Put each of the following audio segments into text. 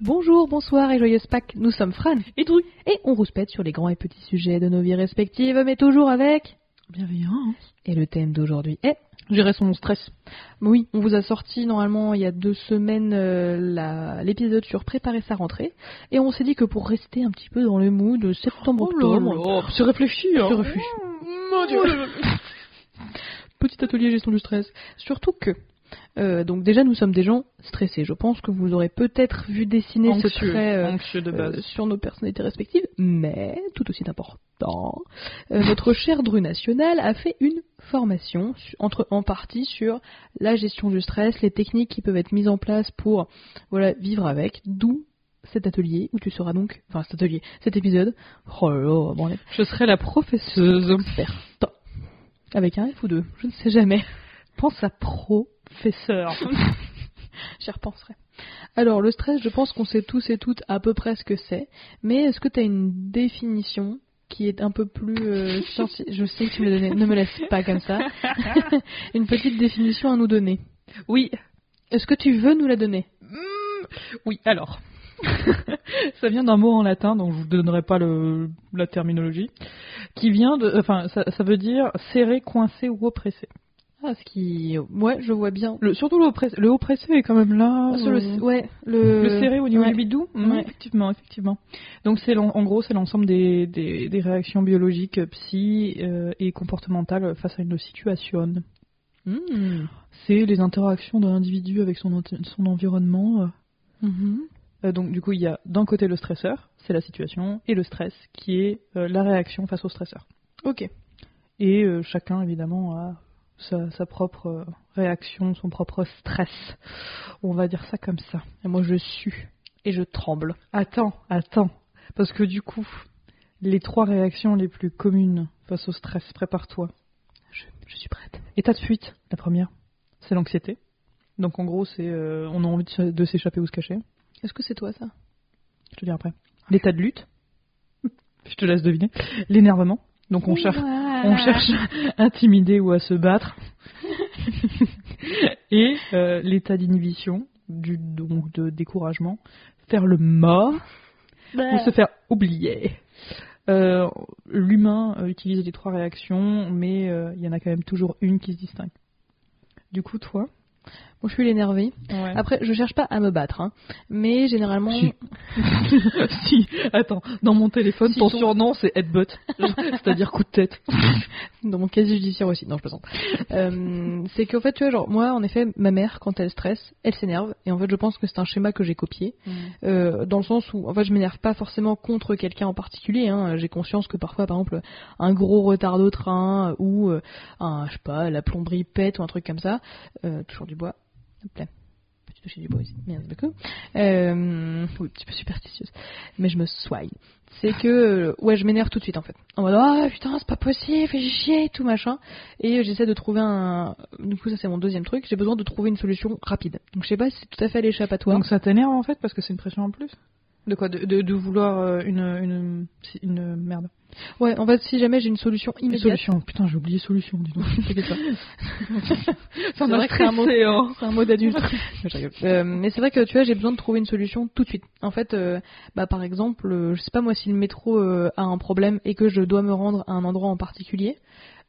Bonjour, bonsoir et joyeuse Pâques, nous sommes Fran Et Dru. et on rouspète sur les grands et petits sujets de nos vies respectives, mais toujours avec... Bienveillant. Et le thème d'aujourd'hui est... Gérer son stress. Oui, on vous a sorti normalement il y a deux semaines euh, l'épisode sur préparer sa rentrée, et on s'est dit que pour rester un petit peu dans le mood septembre-octobre... c'est réfléchi. Hein. C'est réfléchi. Mon Dieu. petit atelier gestion du stress. Surtout que, euh, donc déjà nous sommes des gens stressés. Je pense que vous aurez peut-être vu dessiner ce trait euh, Anxieux de base. euh, sur nos personnalités respectives, mais tout aussi important, notre cher Dru National a fait une formation entre, en partie sur la gestion du stress, les techniques qui peuvent être mises en place pour voilà, vivre avec, d'où cet atelier où tu seras donc, enfin cet atelier, cet épisode, oh là là, bon, Je serai la professeuse. Avec un F ou deux, je ne sais jamais. Pense à professeur. J'y repenserai. Alors, le stress, je pense qu'on sait tous et toutes à peu près ce que c'est, mais est-ce que tu as une définition qui est un peu plus euh, Je sais que tu me donnée, ne me laisse pas comme ça. une petite définition à nous donner. oui. Est-ce que tu veux nous la donner? Mm, Oui, alors. ça vient d'un mot en latin, donc je vous donnerai pas le, la terminologie, qui vient de, enfin, ça, ça veut dire serré, coincé ou oppressé. Ah, ce qui... Ouais, je vois bien. Le, surtout le oppressé, le oppressé est quand même là. Ah, le... euh, Ouais, le... Le serré au niveau ouais. du bidou Mm, Ouais. Effectivement, effectivement. Donc c'est en gros c'est l'ensemble des, des, des réactions biologiques, psy euh, et comportementales face à une situation. Hmm. C'est les interactions d'un individu avec son, son environnement. euh. Mhm. Euh, donc du coup il y a d'un côté le stresseur, c'est la situation, et le stress qui est la réaction face au stresseur. Ok. Et chacun évidemment a sa, sa propre réaction, son propre stress. On va dire ça comme ça. Et moi, je sue et je tremble. Attends, attends. Parce que du coup, les trois réactions les plus communes face au stress, prépare-toi. Je, je suis prête. État de fuite, la première, c'est l'anxiété. Donc en gros, c'est euh, on a envie de s'échapper ou se cacher. Est-ce que c'est toi, ça? Je te dis après. L'état de lutte, je te laisse deviner. L'énervement, donc on cherche, on cherche à intimider ou à se battre. Et euh, l'état d'inhibition, du donc de découragement, faire le mort. ou se faire oublier. Euh, L'humain euh, utilise les trois réactions, mais il y en a quand même toujours une qui se distingue. Du coup, toi Moi, je suis l'énervé. Après, je cherche pas à me battre, hein. mais généralement, Si. si, attends, dans mon téléphone, Si ton ton- surnom c'est headbutt, c'est-à-dire coup de tête. dans mon casier judiciaire aussi, non, je plaisante. Euh, c'est qu'en fait, tu vois, genre, moi, en effet, ma mère, quand elle stresse, elle s'énerve, et en fait, je pense que c'est un schéma que j'ai copié, euh, dans le sens où, en fait, je m'énerve pas forcément contre quelqu'un en particulier, hein. J'ai conscience que parfois, par exemple, un gros retard de train, ou euh, un, je sais pas, la plomberie pète, ou un truc comme ça, euh, toujours du bois, Hop là. Petit toucher du bois merci beaucoup. Euh, oui, un petit peu superstitieuse, mais je me soigne. C'est que, euh, ouais, je m'énerve tout de suite en fait. En mode, ah putain, c'est pas possible, fais chier, tout machin. Et j'essaie de trouver un. Du coup, ça c'est mon deuxième truc, j'ai besoin de trouver une solution rapide. Donc je sais pas si c'est tout à fait l'échappatoire. Donc ça t'énerve en fait parce que c'est une pression en plus? De quoi de, de, de vouloir euh, une, une, une merde. Ouais, en fait, si jamais j'ai une solution Une immédiate. solution. Putain, j'ai oublié solution, dis donc. C'est vrai que c'est un mot- hein. C'est un mot d'adulte. Euh, mais c'est vrai que tu vois, j'ai besoin de trouver une solution tout de suite. En fait, euh, bah par exemple, euh, je sais pas moi si le métro a un problème et que je dois me rendre à un endroit en particulier,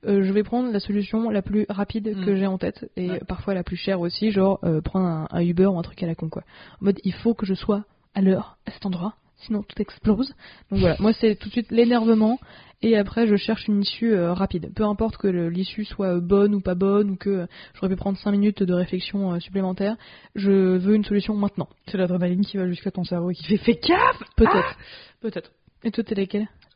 euh, je vais prendre la solution la plus rapide que Mm. j'ai en tête et Ouais. parfois la plus chère aussi, genre euh, prendre un, un Uber ou un truc à la con quoi. En mode, il faut que je sois à l'heure à cet endroit, sinon tout explose. Donc voilà, moi c'est tout de suite l'énervement et après je cherche une issue euh, rapide. Peu importe que l'issue soit euh, bonne ou pas bonne ou que euh, j'aurais pu prendre 5 minutes de réflexion euh, supplémentaire, je veux une solution maintenant. C'est l'adrénaline qui va jusqu'à ton cerveau et qui fait fais gaffe Peut-être. Peut-être. Et toi t'es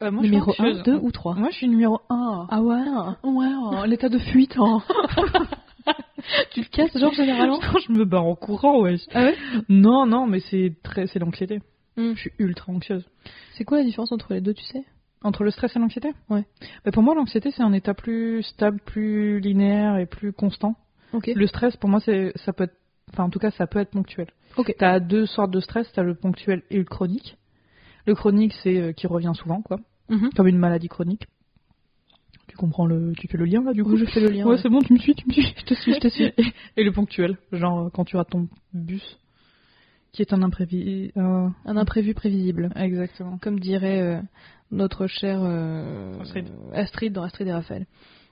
moi, Numéro je suis 1, anxieuse. 2 ou 3 Moi, je suis numéro 1. Ah ouais? Ouais, hein, l'état de fuite. Hein. Tu te casses genre généralement Quand je me barre en courant, ouais. Ah ouais? Non, non, mais c'est très, c'est l'anxiété. Hmm. Je suis ultra anxieuse. C'est quoi la différence entre les deux tu sais? Entre le stress et l'anxiété? Ouais. Bah, Pour moi, l'anxiété, c'est un état plus stable, plus linéaire et plus constant. Ok. Le stress, pour moi, c'est, ça peut être, enfin, en tout cas, ça peut être ponctuel. Ok. T'as deux sortes de stress, t'as le ponctuel et le chronique. Le chronique, c'est euh, qui revient souvent, quoi. Mhm. Comme une maladie chronique. Tu comprends le, tu fais le lien là, du coup Oui, je fais le lien. Ouais, ouais. c'est bon, tu me suis, tu me suis. Je te suis, je te suis. Et le ponctuel, genre euh, quand tu rates ton bus Qui est un imprévu. Un imprévu prévisible. Exactement. Comme dirait euh, notre chère euh, Astrid. Astrid dans Astrid et Raphaël.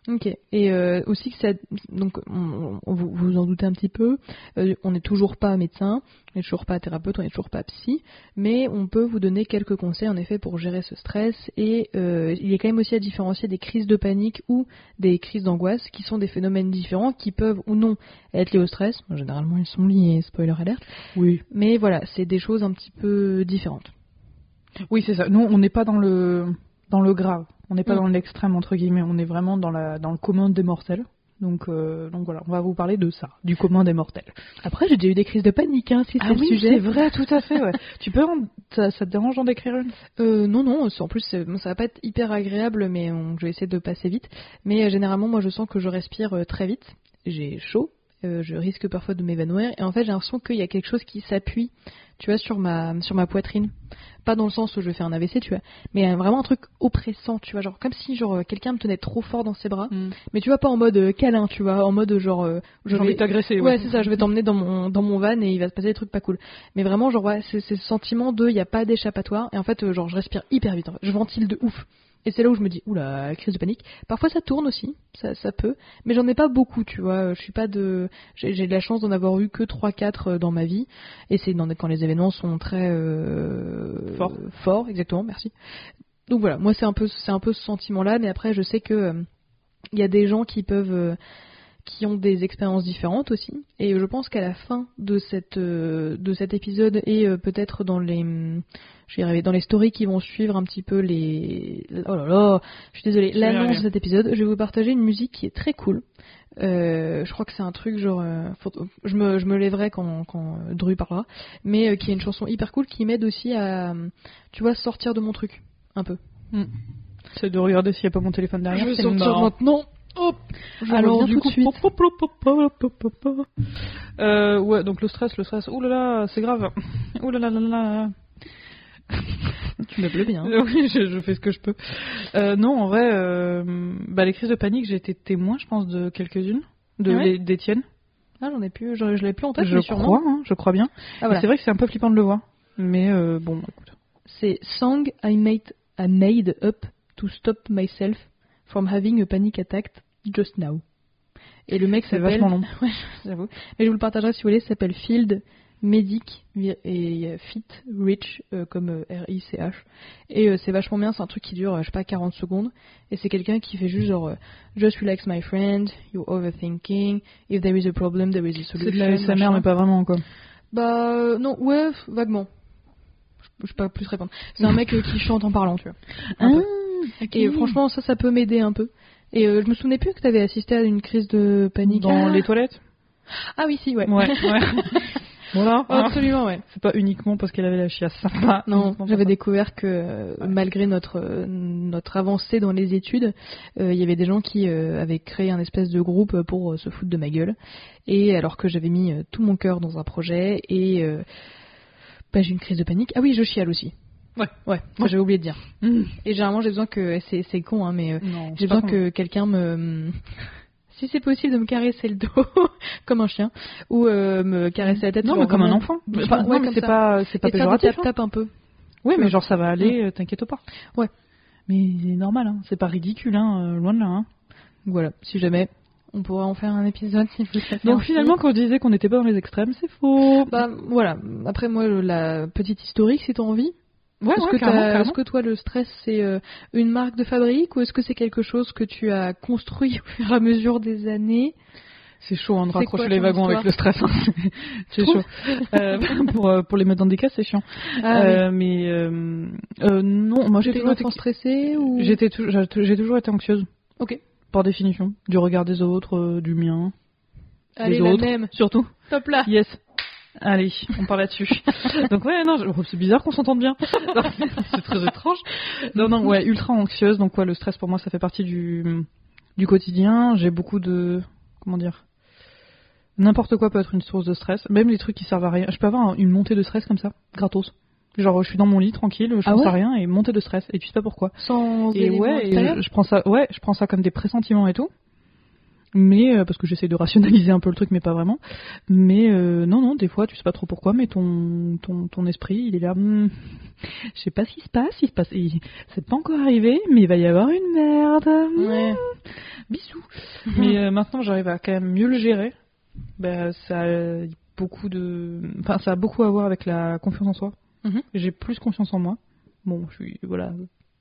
Ok. Et euh, aussi que ça, donc on- on- vous vous en doutez un petit peu, euh, on n'est toujours pas médecin, on n'est toujours pas thérapeute, on n'est toujours pas psy, mais on peut vous donner quelques conseils en effet pour gérer ce stress. Et euh, il est quand même aussi à différencier des crises de panique ou des crises d'angoisse, qui sont des phénomènes différents, qui peuvent ou non être liés au stress. Bon, généralement, ils sont liés. Spoiler alert. Oui. Mais voilà, c'est des choses un petit peu différentes. Oui, c'est ça. Nous, on n'est pas dans le dans le grave. On n'est pas Mm. dans l'extrême entre guillemets. On est vraiment dans la dans le commun des mortels. Donc euh, donc voilà, on va vous parler de ça, du commun des mortels. Après, j'ai déjà eu des crises de panique, hein, si c'est le sujet. Ah c'est vrai, tout à fait. Ouais. tu peux, en- ça, ça te dérange d'en décrire une? Euh, non, non, en plus, bon, ça va pas être hyper agréable, mais on- je vais essayer de passer vite. Mais euh, généralement, moi, je sens que je respire euh, très vite. J'ai chaud, euh, je risque parfois de m'évanouir. Et en fait, j'ai l'impression qu'il y a quelque chose qui s'appuie, tu vois, sur ma, sur ma poitrine. Pas dans le sens où je fais un AVC, tu vois, mais vraiment un truc oppressant, tu vois, genre comme si genre quelqu'un me tenait trop fort dans ses bras. Mais tu vois, pas en mode euh, câlin, tu vois, en mode genre. euh, je vais- t'agresser. Ouais, c'est ça, je vais t'emmener dans mon, dans mon van et il va se passer des trucs pas cool. Mais vraiment, genre, ouais, c'est ce sentiment de, il n'y a pas d'échappatoire. Et en fait, genre, je respire hyper vite. en fait. Je ventile de ouf. Et c'est là où je me dis, oula, crise de panique. Parfois, ça tourne aussi, ça, ça peut. Mais j'en ai pas beaucoup, tu vois. Je suis pas de. J'ai de la chance d'en avoir eu que 3-4 euh, dans ma vie. Et c'est quand les événements sont très. Euh, Forts. Forts, exactement, merci. Donc voilà, moi, c'est un peu, c'est un peu ce sentiment-là. Mais après, je sais que. euh, Il y a des gens qui peuvent. euh, qui ont des expériences différentes aussi. Et je pense qu'à la fin de, cette, euh, de cet épisode et euh, peut-être dans les, hum, je vais dans les stories qui vont suivre un petit peu les, oh là là, je suis désolée, l'annonce de cet épisode, je vais vous partager une musique qui est très cool. Euh, je crois que c'est un truc genre, faut- je me, je me lèverai quand, quand Dru parlera, mais qui est une chanson hyper cool qui m'aide aussi à, euh, tu vois, sortir de mon truc un peu. C'est de regarder s'il n'y a pas mon téléphone derrière. je vais sortir marrant. maintenant. Hop. Je Alors du coup. Euh, ouais, donc le stress, le stress. Ouh là là, c'est grave. Ouh là là là là. Tu meubles bien. Oui, je, je fais ce que je peux. Euh, non, en vrai, euh, bah, les crises de panique, j'ai été témoin, je pense, de quelques-unes, de Ah ouais des tiennes. Ah, j'en ai plus, je, je l'ai plus en tête, je mais sûrement. crois, hein, je crois bien. Ah, voilà. C'est vrai que c'est un peu flippant de le voir, mais euh, bon, écoute. C'est Song I made, I made up to stop myself from having a panic attack just now. Et le mec C'est s'appelle. vachement long. Ouais, j'avoue. Mais je vous le partagerai si vous voulez. Ça s'appelle Field Medic et euh, Fit Rich euh, comme euh, R-I-C-H. Et euh, c'est vachement bien. C'est un truc qui dure, je sais pas, 40 secondes. Et c'est quelqu'un qui fait juste genre, just relax my friend, you're overthinking. If there is a problem, there is a solution. C'est de la SMR, machin. mais pas vraiment, quoi. Bah non, ouais, vaguement. Je je peux pas plus répondre. C'est un mec qui chante en parlant, tu vois. Un peu. Et franchement, ça, ça peut m'aider un peu. Et euh, je me souvenais plus que t'avais assisté à une crise de panique. dans Ah. les toilettes? Ah oui, si, ouais. Ouais, ouais. voilà. hein. Absolument, ouais. C'est pas uniquement parce qu'elle avait la chiasse. va. Non, j'avais découvert que euh, malgré notre euh, notre avancée dans les études, euh, il y avait des gens qui avaient créé un espèce de groupe pour se foutre de ma gueule. Et alors que j'avais mis tout mon cœur dans un projet et bah, j'ai une crise de panique. Ah oui, je chiale aussi. Ouais. Ouais, ça j'avais oublié de dire. Mmh. Et généralement j'ai besoin que c'est con hein, mais euh, Non, j'ai besoin que quelqu'un me si c'est possible de me caresser le dos comme un chien ou euh, me caresser la tête Non, mais comme un enfant. Enfin, ouais, non, mais c'est pas, c'est pas et péjoratif. hein. tap-tap un peu. Oui, mais genre ça va aller, euh, t'inquiète pas. Ouais. Mais c'est normal, hein. c'est pas ridicule, hein, loin de là. Hein. Voilà, si jamais on pourra en faire un épisode si vous le Donc finalement, quand on disait qu'on n'était pas dans les extrêmes, c'est faux. bah voilà, après moi la petite historique si t'as envie. Ouais, est-ce ouais, que, est-ce toi le stress c'est euh, une marque de fabrique ou est-ce que c'est quelque chose que tu as construit au fur et à mesure des années? C'est chaud hein, de raccrocher quoi les wagons avec le stress. hein. c'est chaud. Euh, pour, euh, pour les mettre dans des cases, c'est chiant. Ah, oui. Mais euh, non, moi j'ai toujours, été... stressée ou? J'étais j'ai toujours été anxieuse. Ok. Par définition. Du regard des autres, du mien, Allez des la autres. même, surtout. top là. Yes. Allez, on parle là-dessus. Donc ouais, non, je- c'est bizarre qu'on s'entende bien. C'est très étrange. Non, non, ouais, ultra anxieuse. Donc ouais, le stress pour moi, ça fait partie du du quotidien. J'ai beaucoup de comment dire. N'importe quoi peut être une source de stress, même les trucs qui servent à rien. Je peux avoir un- une montée de stress comme ça, gratos. Genre, je suis dans mon lit tranquille, je Ah pense ouais à rien et montée de stress. Et tu sais pas pourquoi. Sans Et ouais, et je prends ça, ouais, je prends ça comme des pressentiments et tout. Mais parce que j'essaie de rationaliser un peu le truc, mais pas vraiment. Mais non, non, des fois, tu sais pas trop pourquoi, mais ton ton, ton esprit, il est là. Hmm, je sais pas ce qui se passe, il se passe, c'est pas encore arrivé, mais il va y avoir une merde. Ouais. Bisous. mais maintenant, j'arrive à quand même mieux le gérer. Ben, ça a beaucoup de, enfin, ça a beaucoup à voir avec la confiance en soi. Mhm. J'ai plus confiance en moi. Bon, je suis voilà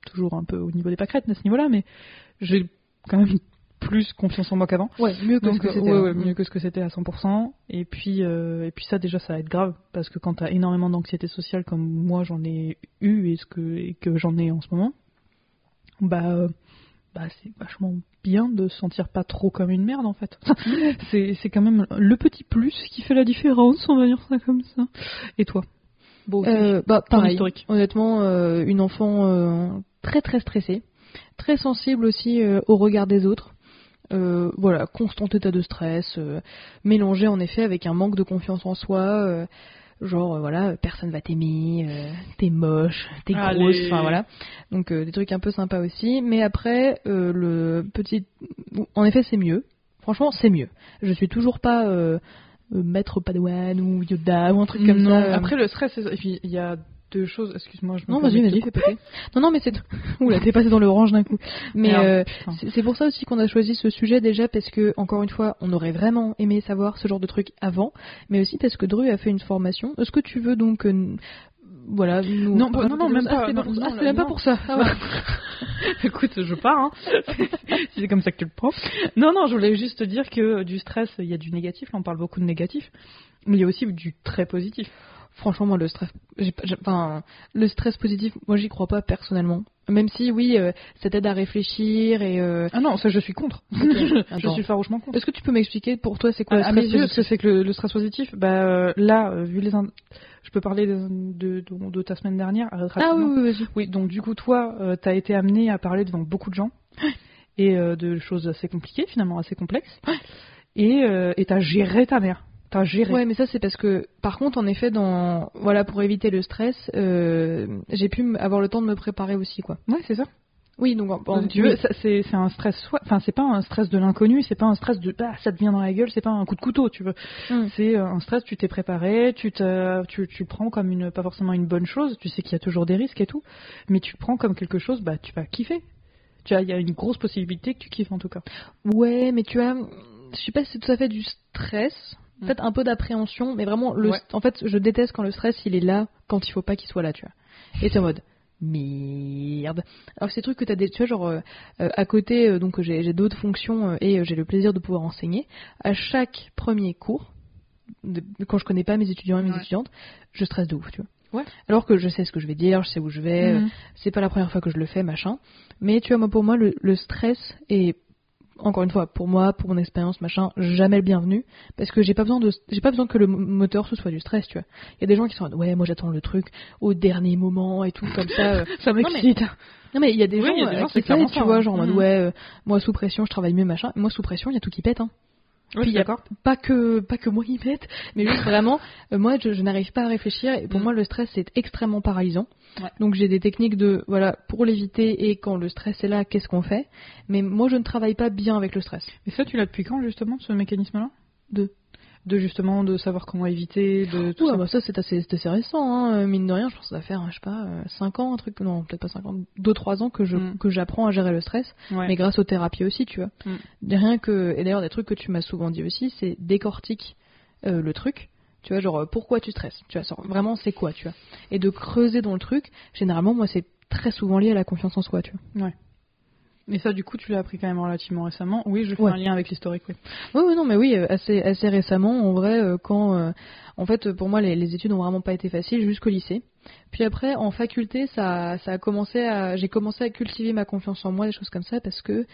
toujours un peu au niveau des pâquerettes à ce niveau-là, mais j'ai quand même plus confiance en moi qu'avant. Ouais, mieux que ce que c'était. Ouais, mieux que ce que c'était à 100%. Et puis, euh, et puis ça déjà, ça va être grave parce que quand t'as énormément d'anxiété sociale comme moi j'en ai eu et ce que et que j'en ai en ce moment, bah, euh, bah c'est vachement bien de se sentir pas trop comme une merde en fait. c'est c'est quand même le petit plus qui fait la différence, on va dire ça comme ça. Et toi? Bon, euh, bah, pareil. Honnêtement, euh, une enfant euh, très très stressée, très sensible aussi au regard des autres. Voilà, constant état de stress, mélangé en effet avec un manque de confiance en soi. genre voilà, personne va t'aimer, t'es moche, t'es grosse, enfin voilà. Donc des trucs un peu sympas aussi. Mais après, le petit, en effet, c'est mieux. Franchement, c'est mieux. Je suis toujours pas euh, maître Padawan ou Yoda ou un truc comme ça. Après le stress, il y a deux choses. Excuse-moi, je non vas-y vas-y. Non non mais c'est oula t'es passé dans l'orange d'un coup. Mais euh, c'est pour ça aussi qu'on a choisi ce sujet déjà parce que encore une fois on aurait vraiment aimé savoir ce genre de truc avant, mais aussi parce que Dru a fait une formation. Est-ce que tu veux donc euh, voilà. non, non, non, même pas. Ah, c'est même pas pour ça. Ah, Écoute, je pars. Hein. si c'est comme ça que tu le prends. Non, non, je voulais juste dire que du stress, il y a du négatif. Là, on parle beaucoup de négatif, mais il y a aussi du très positif. Franchement, moi, le stress, enfin, le stress positif, moi, j'y crois pas personnellement. Même si, oui, euh, ça t'aide à réfléchir et. Euh, ah non, ça, je suis contre. je suis farouchement contre. Est-ce que tu peux m'expliquer pour toi, c'est quoi à, mes yeux, ce que c'est que le, stress positif Bah euh, là, vu les, je peux parler de, de, ta semaine dernière. Ah oui, oui, vas-y. Oui, donc du coup, toi, t'as été amené à parler devant beaucoup de gens et de choses assez compliquées, finalement assez complexes, et et t'as géré ta mère. T'as géré. Ouais, mais ça c'est parce que, par contre, en effet, dans voilà, pour éviter le stress, euh, j'ai pu avoir le temps de me préparer aussi, quoi. Ouais, c'est ça. Oui, donc en, tu veux, c'est un stress, enfin c'est pas un stress de l'inconnu, c'est pas un stress de bah, ça te vient dans la gueule, c'est pas un coup de couteau, tu veux. Mm. C'est euh, un stress, tu t'es préparé, tu te, tu, tu prends comme une, pas forcément une bonne chose, tu sais qu'il y a toujours des risques et tout, mais tu prends comme quelque chose, bah tu vas kiffer. Tu as, il y a une grosse possibilité que tu kiffes en tout cas. Ouais, mais tu as, je sais pas si c'est tout à fait du stress. Peut-être un peu d'appréhension, mais vraiment, le, en fait, je déteste quand le stress il est là quand il faut pas qu'il soit là, tu vois. Et c'est en mode merde. Alors ces trucs que tu as des, tu vois, genre euh, euh, à côté, euh, donc j'ai d'autres fonctions et j'ai le plaisir de pouvoir enseigner. À chaque premier cours, quand je connais pas mes étudiants et mes étudiantes, je stresse de ouf, tu vois. Ouais. Alors que je sais ce que je vais dire, je sais où je vais, mm. c'est pas la première fois que je le fais, machin. Mais tu vois, moi, pour moi, le, le stress est encore une fois, pour moi, pour mon expérience, machin, jamais le bienvenu, parce que j'ai pas besoin de, j'ai pas besoin que le moteur ce soit du stress, tu vois. Il y a des gens qui sont, ouais, moi j'attends le truc au dernier moment et tout comme ça. Euh. ça m'excite. Non mais il y a des gens, euh, qui tu vois, genre en mode, mm. ouais, euh, moi sous pression, je travaille mieux, machin. Moi sous pression, il y a tout qui pète, hein. Puis il pas que pas que moi y mette, mais juste vraiment, moi je, n'arrive pas à réfléchir et pour mm. moi le stress c'est extrêmement paralysant. Donc j'ai des techniques de voilà pour l'éviter et quand le stress est là, qu'est-ce qu'on fait? Mais moi je ne travaille pas bien avec le stress. Et ça tu l'as depuis quand justement ce mécanisme-là? De de justement de savoir comment éviter de tout ça. Bah ça c'est assez, assez, récent hein. Euh, mine de rien je pense que ça va faire je sais pas 5 euh, ans un truc non peut-être pas 5 ans 2 3 ans que je mm. que j'apprends à gérer le stress mais grâce aux thérapies aussi tu vois mm. rien que et d'ailleurs des trucs que tu m'as souvent dit aussi c'est décortique euh, le truc tu vois genre pourquoi tu stresses tu vois vraiment c'est quoi tu vois et de creuser dans le truc généralement moi c'est très souvent lié à la confiance en soi tu vois ouais et ça, du coup, tu l'as appris quand même relativement récemment. Oui, je fais un lien avec l'historique, oui. Oui, non, mais oui, euh, assez, assez récemment, en vrai, euh, quand. Euh, en fait, pour moi, les, études n'ont vraiment pas été faciles jusqu'au lycée. Puis après, en faculté, ça, ça a commencé à. J'ai commencé à cultiver ma confiance en moi, des choses comme ça, parce que.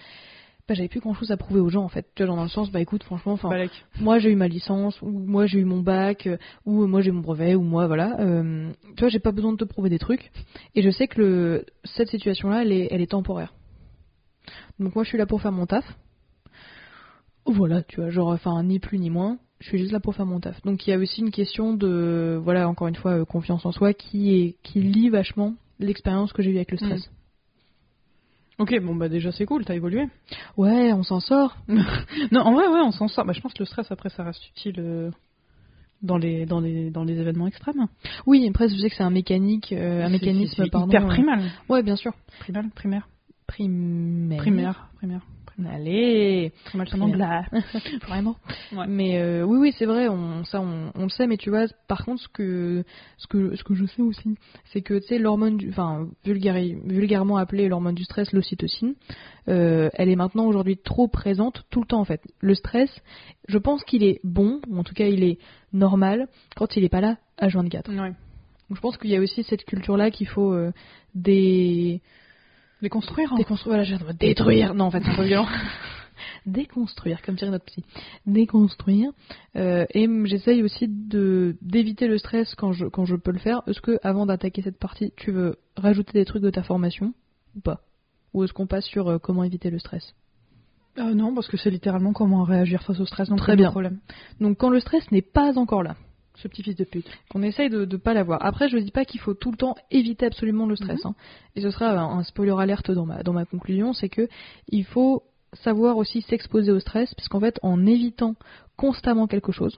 Bah, j'avais plus grand chose à prouver aux gens en fait tu vois dans le sens bah écoute franchement enfin moi j'ai eu ma licence ou moi j'ai eu mon bac ou moi j'ai mon brevet ou moi voilà tu vois j'ai pas besoin de te prouver des trucs et je sais que le, cette situation là elle est, elle est temporaire donc moi je suis là pour faire mon taf. Voilà, tu vois, genre, enfin, ni plus ni moins. Je suis juste là pour faire mon taf. Donc il y a aussi une question de, voilà, encore une fois, euh, confiance en soi qui, est, qui lie vachement l'expérience que j'ai eue avec le stress. Mm. Ok, bon bah déjà c'est cool, t'as évolué. Ouais, on s'en sort. non, en vrai, ouais, on s'en sort. Bah, je pense que le stress après ça reste utile euh, dans les dans les dans les événements extrêmes. Oui, après je sais que c'est un mécanique, euh, un mécanisme pardon. hyper euh, primal. Ouais, bien sûr. Primal, primaire, Primaire. primaire, primaire. Allez, c'est en Primaire. vraiment. Ouais. Mais euh, oui, oui, c'est vrai, on, ça, on, on le sait. Mais tu vois, par contre, ce que, ce que, ce que je sais aussi, c'est que tu sais, l'hormone, enfin, vulgairement appelée l'hormone du stress, l'ocytocine, euh, elle est maintenant aujourd'hui trop présente tout le temps en fait. Le stress, je pense qu'il est bon, ou en tout cas, il est normal quand il est pas là à 24. Ouais. Donc je pense qu'il y a aussi cette culture-là qu'il faut euh, des Les construire. hein. Déconstruire, voilà, j'ai envie de détruire. Non, en fait, c'est un peu violent. Déconstruire, comme dirait notre psy. Déconstruire. Euh, et j'essaye aussi de d'éviter le stress quand je, quand je peux le faire. Est-ce que, avant d'attaquer cette partie, tu veux rajouter des trucs de ta formation ou pas? Ou est-ce qu'on passe sur euh, comment éviter le stress? Euh, non, parce que c'est littéralement comment réagir face au stress. Donc Très bien. Problème. Donc, quand le stress n'est pas encore là, Ce petit fils de pute. qu'on essaye de ne pas l'avoir. Après, je dis pas qu'il faut tout le temps éviter absolument le stress. hein. Et ce sera un, un spoiler alerte dans ma, dans ma conclusion, c'est que il faut savoir aussi s'exposer au stress, puisqu'en fait, en évitant constamment quelque chose,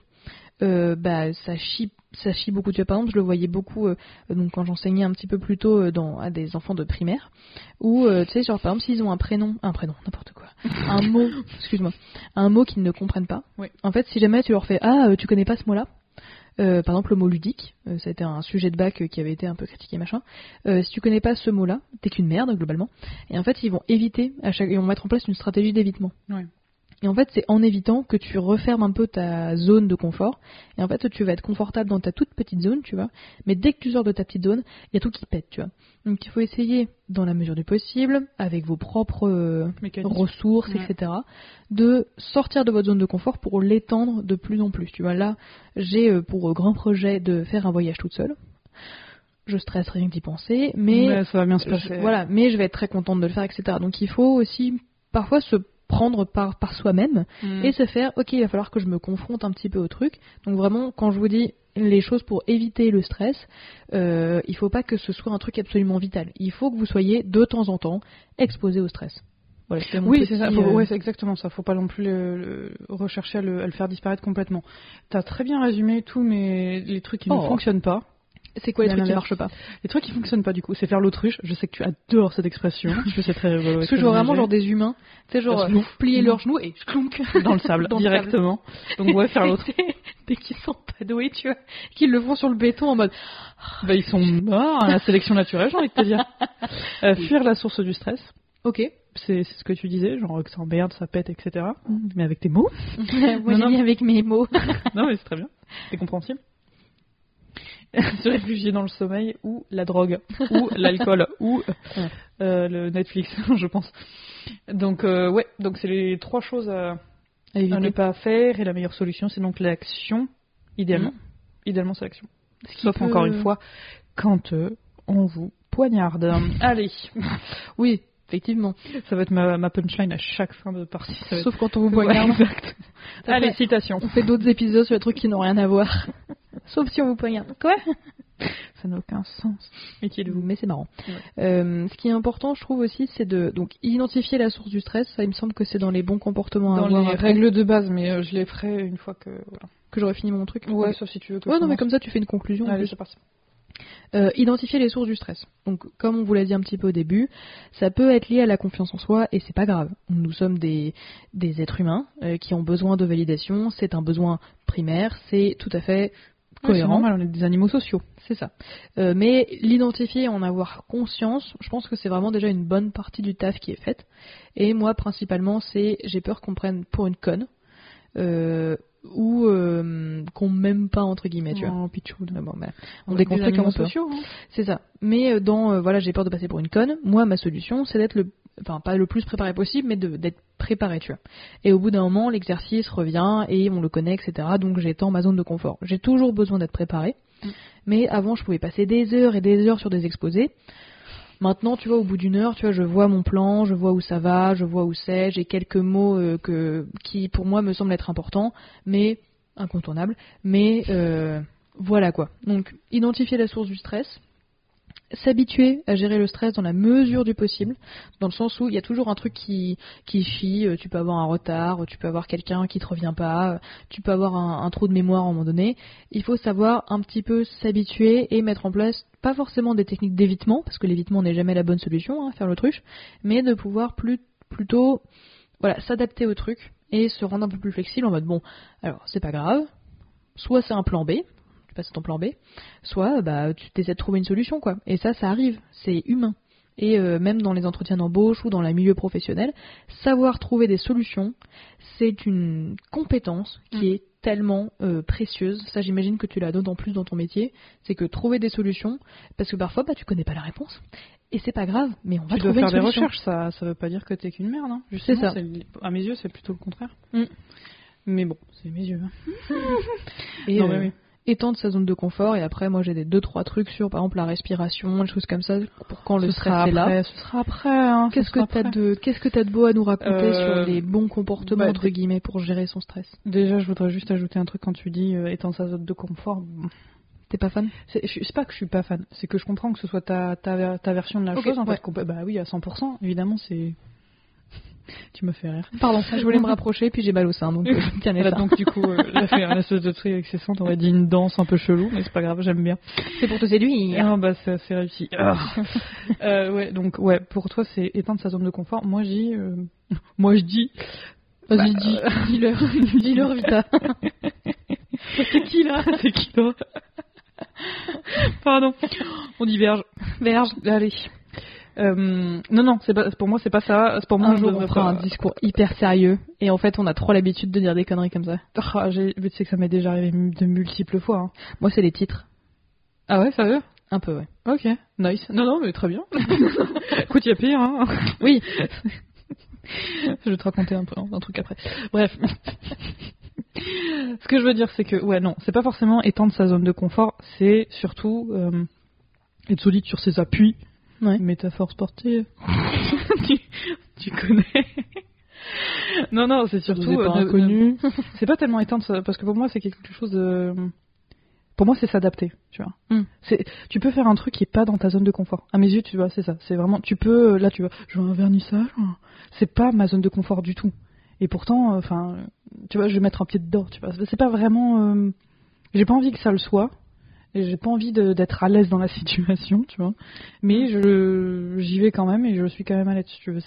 euh, bah, ça chie ça chie beaucoup. Tu vois, par exemple, je le voyais beaucoup euh, donc quand j'enseignais un petit peu plus tôt euh, dans, à des enfants de primaire, où, euh, tu sais, genre, par exemple, s'ils ont un prénom, un prénom, n'importe quoi, un mot, excuse-moi, un mot qu'ils ne comprennent pas, Oui. en fait, si jamais tu leur fais Ah, tu connais pas ce mot-là? Euh, par exemple, le mot ludique, euh, ça a été un sujet de bac euh, qui avait été un peu critiqué, machin. Si tu connais pas ce mot-là, t'es qu'une merde, globalement. Et en fait, ils vont éviter, à chaque... ils vont mettre en place une stratégie d'évitement. Et en fait, c'est en évitant que tu refermes un peu ta zone de confort. Et en fait, tu vas être confortable dans ta toute petite zone, tu vois. Mais dès que tu sors de ta petite zone, il y a tout qui pète, tu vois. Donc, il faut essayer, dans la mesure du possible, avec vos propres euh, Mécanisme. ressources, Ouais. etc., de sortir de votre zone de confort pour l'étendre de plus en plus. Tu vois, là, j'ai euh, pour euh, grand projet de faire un voyage toute seule. Je stresse rien que d'y penser, mais Ouais, ça va bien se je- passer. voilà, mais je vais être très contente de le faire, etc. Donc il faut aussi parfois se prendre par, par soi-même Mm. et se faire, ok, il va falloir que je me confronte un petit peu au truc. Donc vraiment, quand je vous dis les choses pour éviter le stress, euh, il faut pas que ce soit un truc absolument vital. Il faut que vous soyez de temps en temps exposé au stress. Voilà, Oui, c'est ça. euh, Faut- ouais, c'est exactement ça. Faut pas non plus le, le- rechercher à le, à le faire disparaître complètement. T'as très bien résumé tous mes les trucs qui Oh. ne fonctionnent pas. C'est quoi les trucs qui marchent pas Les trucs qui fonctionnent pas du coup, c'est faire l'autruche. Je sais que tu adores cette expression. Je sais c'est très rigolo. Parce que je vois vraiment genre des humains, tu sais, genre euh, plier leurs genoux et clonk dans le sable Dans le directement. Donc ouais, faire l'autre. Dès qu'ils sont pas doués, tu vois, qu'ils le font sur le béton en mode Bah ils sont morts à la sélection naturelle, j'ai envie de te dire. Euh, fuir la source du stress. ok. C'est ce que tu disais, genre que ça emmerde, ça pète, etc. Mais avec tes mots. Moi Non, non. avec mes mots. Non, mais c'est très bien. C'est compréhensible. Se réfugier dans le sommeil ou la drogue ou l'alcool ou Ouais. euh, le Netflix, je pense. Donc euh, ouais, donc c'est les trois choses à, À à ne éviter. pas faire et la meilleure solution c'est donc l'action idéalement. Idéalement c'est l'action. Sauf peut- encore une fois quand euh, on vous poignarde. Allez, Oui, effectivement. ça va être ma, ma punchline à chaque fin de partie. Être- Sauf quand on vous Ouais, poignarde. exact. Après, Allez, citation. On fait d'autres épisodes sur des trucs qui n'ont rien à voir. Sauf si on vous poignarde. Quoi Ça n'a aucun sens. Êtes-vous Mais c'est marrant. Ouais. Euh, ce qui est important, je trouve aussi, c'est de donc identifier la source du stress. Ça, il me semble que c'est dans les bons comportements à dans avoir les après, règles de base, mais euh, je les ferai une fois que. Voilà. que j'aurai fini mon truc. Ouais, sauf si tu veux que. Ouais, non, mais comme ça, tu fais une conclusion. Allez, c'est parti. Euh, identifier les sources du stress. Donc, comme on vous l'a dit un petit peu au début, ça peut être lié à la confiance en soi et c'est pas grave. Nous sommes des, des êtres humains euh, qui ont besoin de validation. C'est un besoin primaire. C'est tout à fait cohérent. normal, on est des animaux sociaux. C'est ça. Euh, mais l'identifier, en avoir conscience, je pense que c'est vraiment déjà une bonne partie du taf qui est faite. Et moi, principalement, c'est j'ai peur qu'on prenne pour une conne euh, ou euh, qu'on m'aime pas entre guillemets. Tu vois. Oh. Mais bon, bah, on est déconstruit comme on peut. hein. C'est ça. Mais euh, dans euh, voilà, j'ai peur de passer pour une conne. Moi, ma solution, c'est d'être le, enfin pas le plus préparé possible, mais d'être préparé, tu vois. Et au bout d'un moment, l'exercice revient et on le connaît, etc. Donc j'étends ma zone de confort. J'ai toujours besoin d'être préparé. Mm. Mais avant, je pouvais passer des heures et des heures sur des exposés. Maintenant, tu vois, au bout d'une heure, tu vois, je vois mon plan, je vois où ça va, je vois où c'est, j'ai quelques mots euh, que, qui, pour moi, me semblent être importants, mais incontournables. Mais euh, voilà quoi. Donc, identifier la source du stress, s'habituer à gérer le stress dans la mesure du possible, dans le sens où il y a toujours un truc qui, qui chie, euh, tu peux avoir un retard, tu peux avoir quelqu'un qui te revient pas, euh, tu peux avoir un, trou de mémoire à un moment donné. Il faut savoir un petit peu s'habituer et mettre en place, pas forcément des techniques d'évitement, parce que l'évitement n'est jamais la bonne solution, hein, faire l'autruche, mais de pouvoir plutôt voilà, s'adapter au truc et se rendre un peu plus flexible en mode bon, alors c'est pas grave, soit c'est un plan B, passes ton plan B, soit bah, tu essaies de trouver une solution. quoi. Et ça, ça arrive, c'est humain. Et euh, même dans les entretiens d'embauche ou dans le milieu professionnel, savoir trouver des solutions, c'est une compétence qui mm. est tellement euh, précieuse. Ça, j'imagine que tu l'as d'autant plus dans ton métier. C'est que trouver des solutions, parce que parfois, bah, tu connais pas la réponse. Et c'est pas grave, mais on va tu trouver dois faire des recherches. Ça, ça veut pas dire que t'es qu'une merde. Hein. C'est ça. À mes yeux, c'est plutôt le contraire. Mm. Mais bon, c'est mes yeux. Hein. Et non, mais euh, oui étendre sa zone de confort. Et après moi j'ai des deux trois trucs sur par exemple la respiration des choses comme ça pour quand le stress est là. ce sera après hein, qu'est-ce que t'as de qu'est-ce que t'as de beau à nous raconter euh, sur les bons comportements bah, entre guillemets pour gérer son stress? Déjà je voudrais juste ajouter un truc quand tu dis euh, étendre sa zone de confort. T'es pas fan? C'est pas que je suis pas fan, c'est que je comprends que ce soit ta, ta, ta version de la chose. En fait, bah oui, à 100%, évidemment, c'est tu me fais rire. Pardon, je voulais me rapprocher, puis j'ai mal au sein, donc euh, tiens, là, donc du coup, euh, j'ai fait un espèce de truc avec ses sons, t'aurais dit une danse un peu chelou, mais c'est pas grave, j'aime bien. C'est pour te séduire. Ah bah c'est réussi. Ah. euh, ouais, donc ouais, pour toi c'est éteindre sa zone de confort. Moi je dis, euh... moi je dis, vas-y bah, dis, euh, dis-leur, dis-leur Vita. c'est qui là C'est qui toi Pardon, on diverge. Verge, allez. Euh, non, non, c'est pas, pour moi, c'est pas ça. Pour moi, un jour, on fera un discours hyper sérieux. Et en fait, on a trop l'habitude de dire des conneries comme ça. Oh, j'ai, tu sais que ça m'est déjà arrivé de multiples fois. Hein. Moi, c'est les titres. Ah ouais, ça veut Un peu, ouais. Ok, nice. Non, non, mais très bien. Écoute, il y a pire, hein. Oui. je vais te raconter un, peu, un truc après. Bref. Ce que je veux dire, c'est que, ouais, non, c'est pas forcément étendre sa zone de confort, c'est surtout euh, être solide sur ses appuis Ouais. Métaphore sportive. tu, connais. non, non, c'est surtout pas euh, inconnu. c'est pas tellement éteindre, parce que pour moi, c'est quelque chose de. Pour moi, c'est s'adapter, tu vois. Hmm. C'est, tu peux faire un truc qui est pas dans ta zone de confort. À mes yeux, tu vois, c'est ça. C'est vraiment, tu peux, là, tu vois, je veux un vernissage. C'est pas ma zone de confort du tout. Et pourtant, euh, enfin, tu vois, je vais mettre un pied dedans, tu vois. C'est pas vraiment. Euh, j'ai pas envie que ça le soit j'ai pas envie d'être à l'aise dans la situation, tu vois. Mais je j'y vais quand même et je suis quand même à l'aise, tu veux.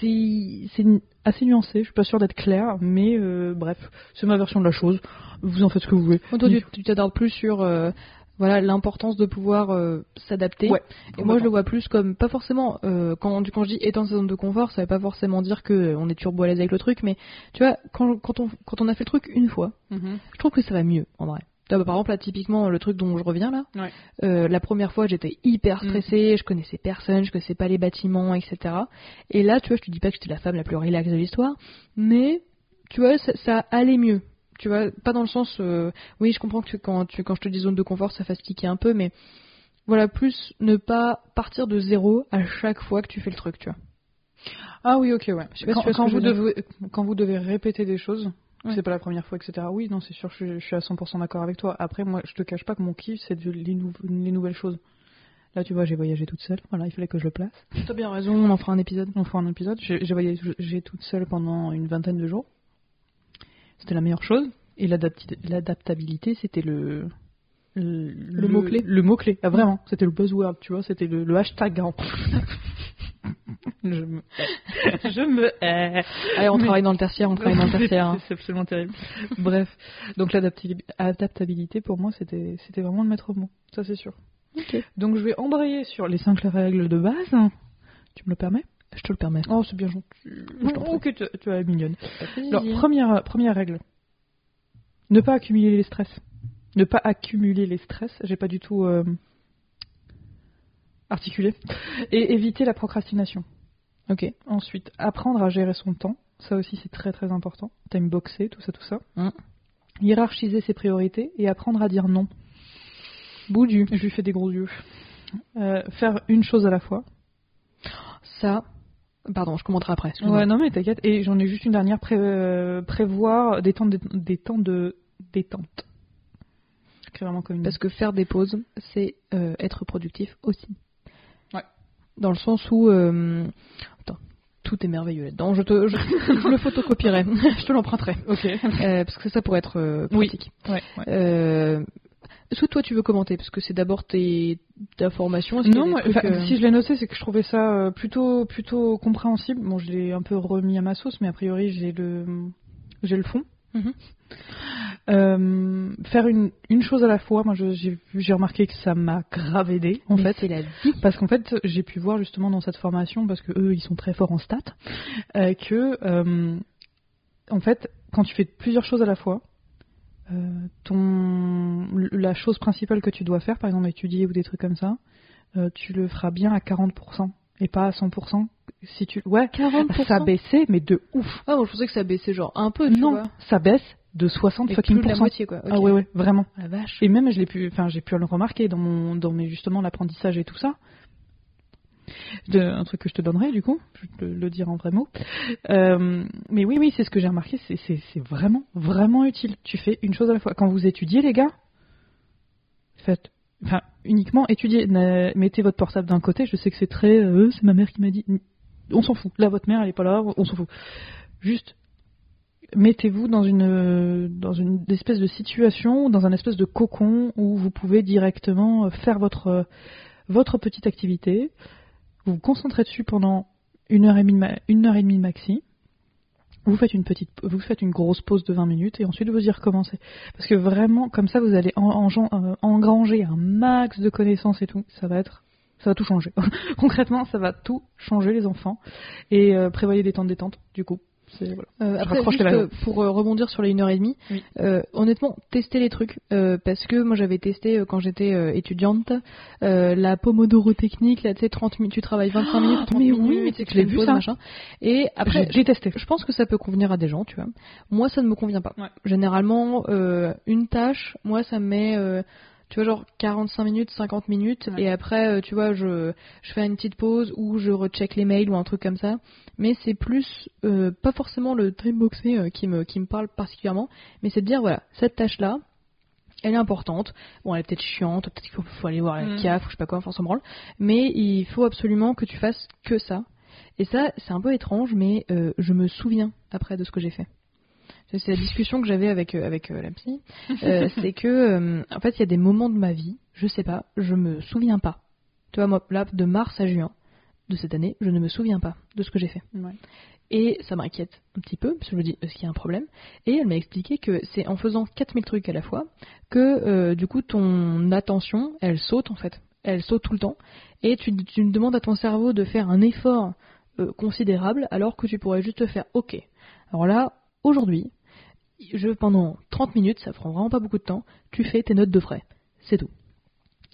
C'est assez nuancé, je suis pas sûre d'être claire, mais euh, bref, c'est ma version de la chose. Vous en faites ce que vous voulez. Toi, tu t'adaptes plus sur euh, voilà l'importance de pouvoir euh, s'adapter. Ouais, et moi, je le vois plus comme pas forcément quand, quand je dis étendre sa zone de confort, ça veut pas forcément dire que on est turbo à l'aise avec le truc, mais tu vois quand, quand on quand on a fait le truc une fois, mm-hmm. je trouve que ça va mieux en vrai. Bah, par exemple, là, typiquement, le truc dont je reviens là, ouais. euh, la première fois, j'étais hyper mm. stressée, je connaissais personne, je connaissais pas les bâtiments, etc. Et là, tu vois, je te dis pas que j'étais la femme la plus relaxe de l'histoire, mais tu vois, ça, ça, allait mieux. Tu vois, pas dans le sens, euh, oui, je comprends que quand, tu, quand je te dis zone de confort, ça fasse cliquer un peu, mais voilà, plus ne pas partir de zéro à chaque fois que tu fais le truc, tu vois. Ah oui, ok, ouais. Quand, quand, vous devez, quand vous devez répéter des choses, c'est pas la première fois, etc. Oui, non, c'est sûr, je, suis à 100% d'accord avec toi. Après, moi, je te cache pas que mon kiff, c'est les, nouvelles choses. Là, tu vois, j'ai voyagé toute seule. Voilà, il fallait que je le place. T'as bien raison, on en fera un épisode. On fera un épisode. J'ai voyagé toute seule pendant une vingtaine de jours. C'était la meilleure chose. Et l'adaptabilité, c'était le, le, mot-clé. Le mot-clé, ah, vraiment. C'était le buzzword, tu vois, c'était le, le hashtag. Hein. je me je me hais. Allez, on travaille dans le tertiaire, on travaille dans le tertiaire. Hein. C'est absolument terrible. Bref, donc l'adaptabilité pour moi, c'était c'était vraiment le maître mot, ça c'est sûr. Donc je vais embrayer sur les cinq règles de base. Tu me le permets? Je te le permets. Oh, c'est bien gentil. ok, tu, tu es mignonne. Alors, première, première règle. Ne pas accumuler les stress. Ne pas accumuler les stress. J'ai pas du tout euh, articulé. Et éviter la procrastination. Ok. Ensuite, apprendre à gérer son temps. Ça aussi, c'est très très important. Time boxer, tout ça, tout ça. Mm. Hiérarchiser ses priorités et apprendre à dire non. Boudu. Je lui fais des gros yeux. Euh, faire une chose à la fois. Ça. Pardon, je commenterai après. Ouais, non mais t'inquiète. Et j'en ai juste une dernière. Euh, prévoir des temps de, des temps de détente. Comme une... Parce que faire des pauses, c'est euh, être productif aussi. Dans le sens où. euh, Attends, tout est merveilleux là-dedans. Je, te, je, je le photocopierai. je te l'emprunterai. Euh, parce que ça pourrait être euh, Oui. ouais, ouais. Euh, Est-ce que toi tu veux commenter? Parce que c'est d'abord tes, ta formation. A Non, moi, trucs, si je l'ai noté, c'est que je trouvais ça plutôt, plutôt compréhensible. Bon, je l'ai un peu remis à ma sauce, mais a priori, j'ai le, j'ai le fond. Mhm. Euh, faire une, une chose à la fois, moi, j'ai remarqué que ça m'a grave aidé, en mais fait. c'est la vie. Parce qu'en fait, j'ai pu voir justement dans cette formation, parce que eux, ils sont très forts en stats, euh, que, euh, en fait, quand tu fais plusieurs choses à la fois, ton, la chose principale que tu dois faire, par exemple étudier ou des trucs comme ça, tu le feras bien à 40% et pas à 100%. Si tu, ouais, 40% ça baissait, mais de ouf. Ah, bon, je pensais que ça baissait genre un peu, tu non, vois. ça baisse de 60 Mais fucking plus de la moitié, quoi. Ah ouais, ouais, vraiment. La vache. Et même, je l'ai pu, enfin, j'ai pu le remarquer dans mon, dans mes justement l'apprentissage et tout ça. De, un truc que je te donnerai du coup, je vais te le dire en vrai mot. Euh, mais oui, oui, c'est ce que j'ai remarqué, c'est vraiment, vraiment utile. Tu fais une chose à la fois. Quand vous étudiez, les gars, faites, enfin, uniquement étudiez. Na- Mettez votre portable d'un côté. Je sais que c'est très, euh, c'est ma mère qui m'a dit. On s'en fout. Là, votre mère, elle est pas là. On s'en fout. Juste mettez-vous dans une dans une espèce de situation, dans un espèce de cocon où vous pouvez directement faire votre votre petite activité. Vous vous concentrez dessus pendant une heure et demie, une heure et demie maxi. Vous faites une petite, vous faites une grosse pause de 20 minutes et ensuite vous y recommencez. Parce que vraiment, comme ça, vous allez en- euh, engranger un max de connaissances et tout. Ça va être, ça va tout changer. Concrètement, ça va tout changer les enfants. Et euh, prévoyez des temps de détente. Du coup, voilà. Euh, après, juste, les euh, pour euh, rebondir sur les 1h30, Oui. euh, honnêtement, testez les trucs. euh, parce que moi, j'avais testé euh, quand j'étais euh, étudiante euh, la Pomodoro technique. Là, tu sais, 30 minutes, tu travailles 25 minutes, 30 Ah, mais oui, minutes, mais tu je l'ai fais une vu, pause, ça. machin. Et après, j'ai détesté. je pense que ça peut convenir à des gens, tu vois. Moi, ça ne me convient pas. Ouais. Généralement, euh, une tâche, moi, ça me met, euh, tu vois, genre 45 minutes, 50 minutes, Ouais. et après, euh, tu vois, je, je fais une petite pause ou je recheck les mails ou un truc comme ça. Mais c'est plus, euh, pas forcément le dreamboxer euh, qui, me, qui me parle particulièrement, mais c'est de dire, voilà, cette tâche-là, elle est importante. Bon, elle est peut-être chiante, peut-être qu'il faut, faut aller voir la Mm. CAF ou je sais pas quoi, enfin, on branle. Mais il faut absolument que tu fasses que ça. Et ça, c'est un peu étrange, mais euh, je me souviens après de ce que j'ai fait. C'est la discussion que j'avais avec, euh, avec euh, la psy. Euh, c'est que, en fait, il y a des moments de ma vie, je sais pas, je me souviens pas. Tu vois, moi, là, de mars à juin de cette année, je ne me souviens pas de ce que j'ai fait. Ouais. Et ça m'inquiète un petit peu, parce que je me dis, est-ce qu'il y a un problème? Et elle m'a expliqué que c'est en faisant 4000 trucs à la fois que, euh, du coup, ton attention, elle saute en fait. Elle saute tout le temps. Et tu, tu demandes à ton cerveau de faire un effort euh, considérable, alors que tu pourrais juste te faire, ok. Alors là, aujourd'hui, je, pendant 30 minutes, ça prend vraiment pas beaucoup de temps, tu fais tes notes de frais. C'est tout.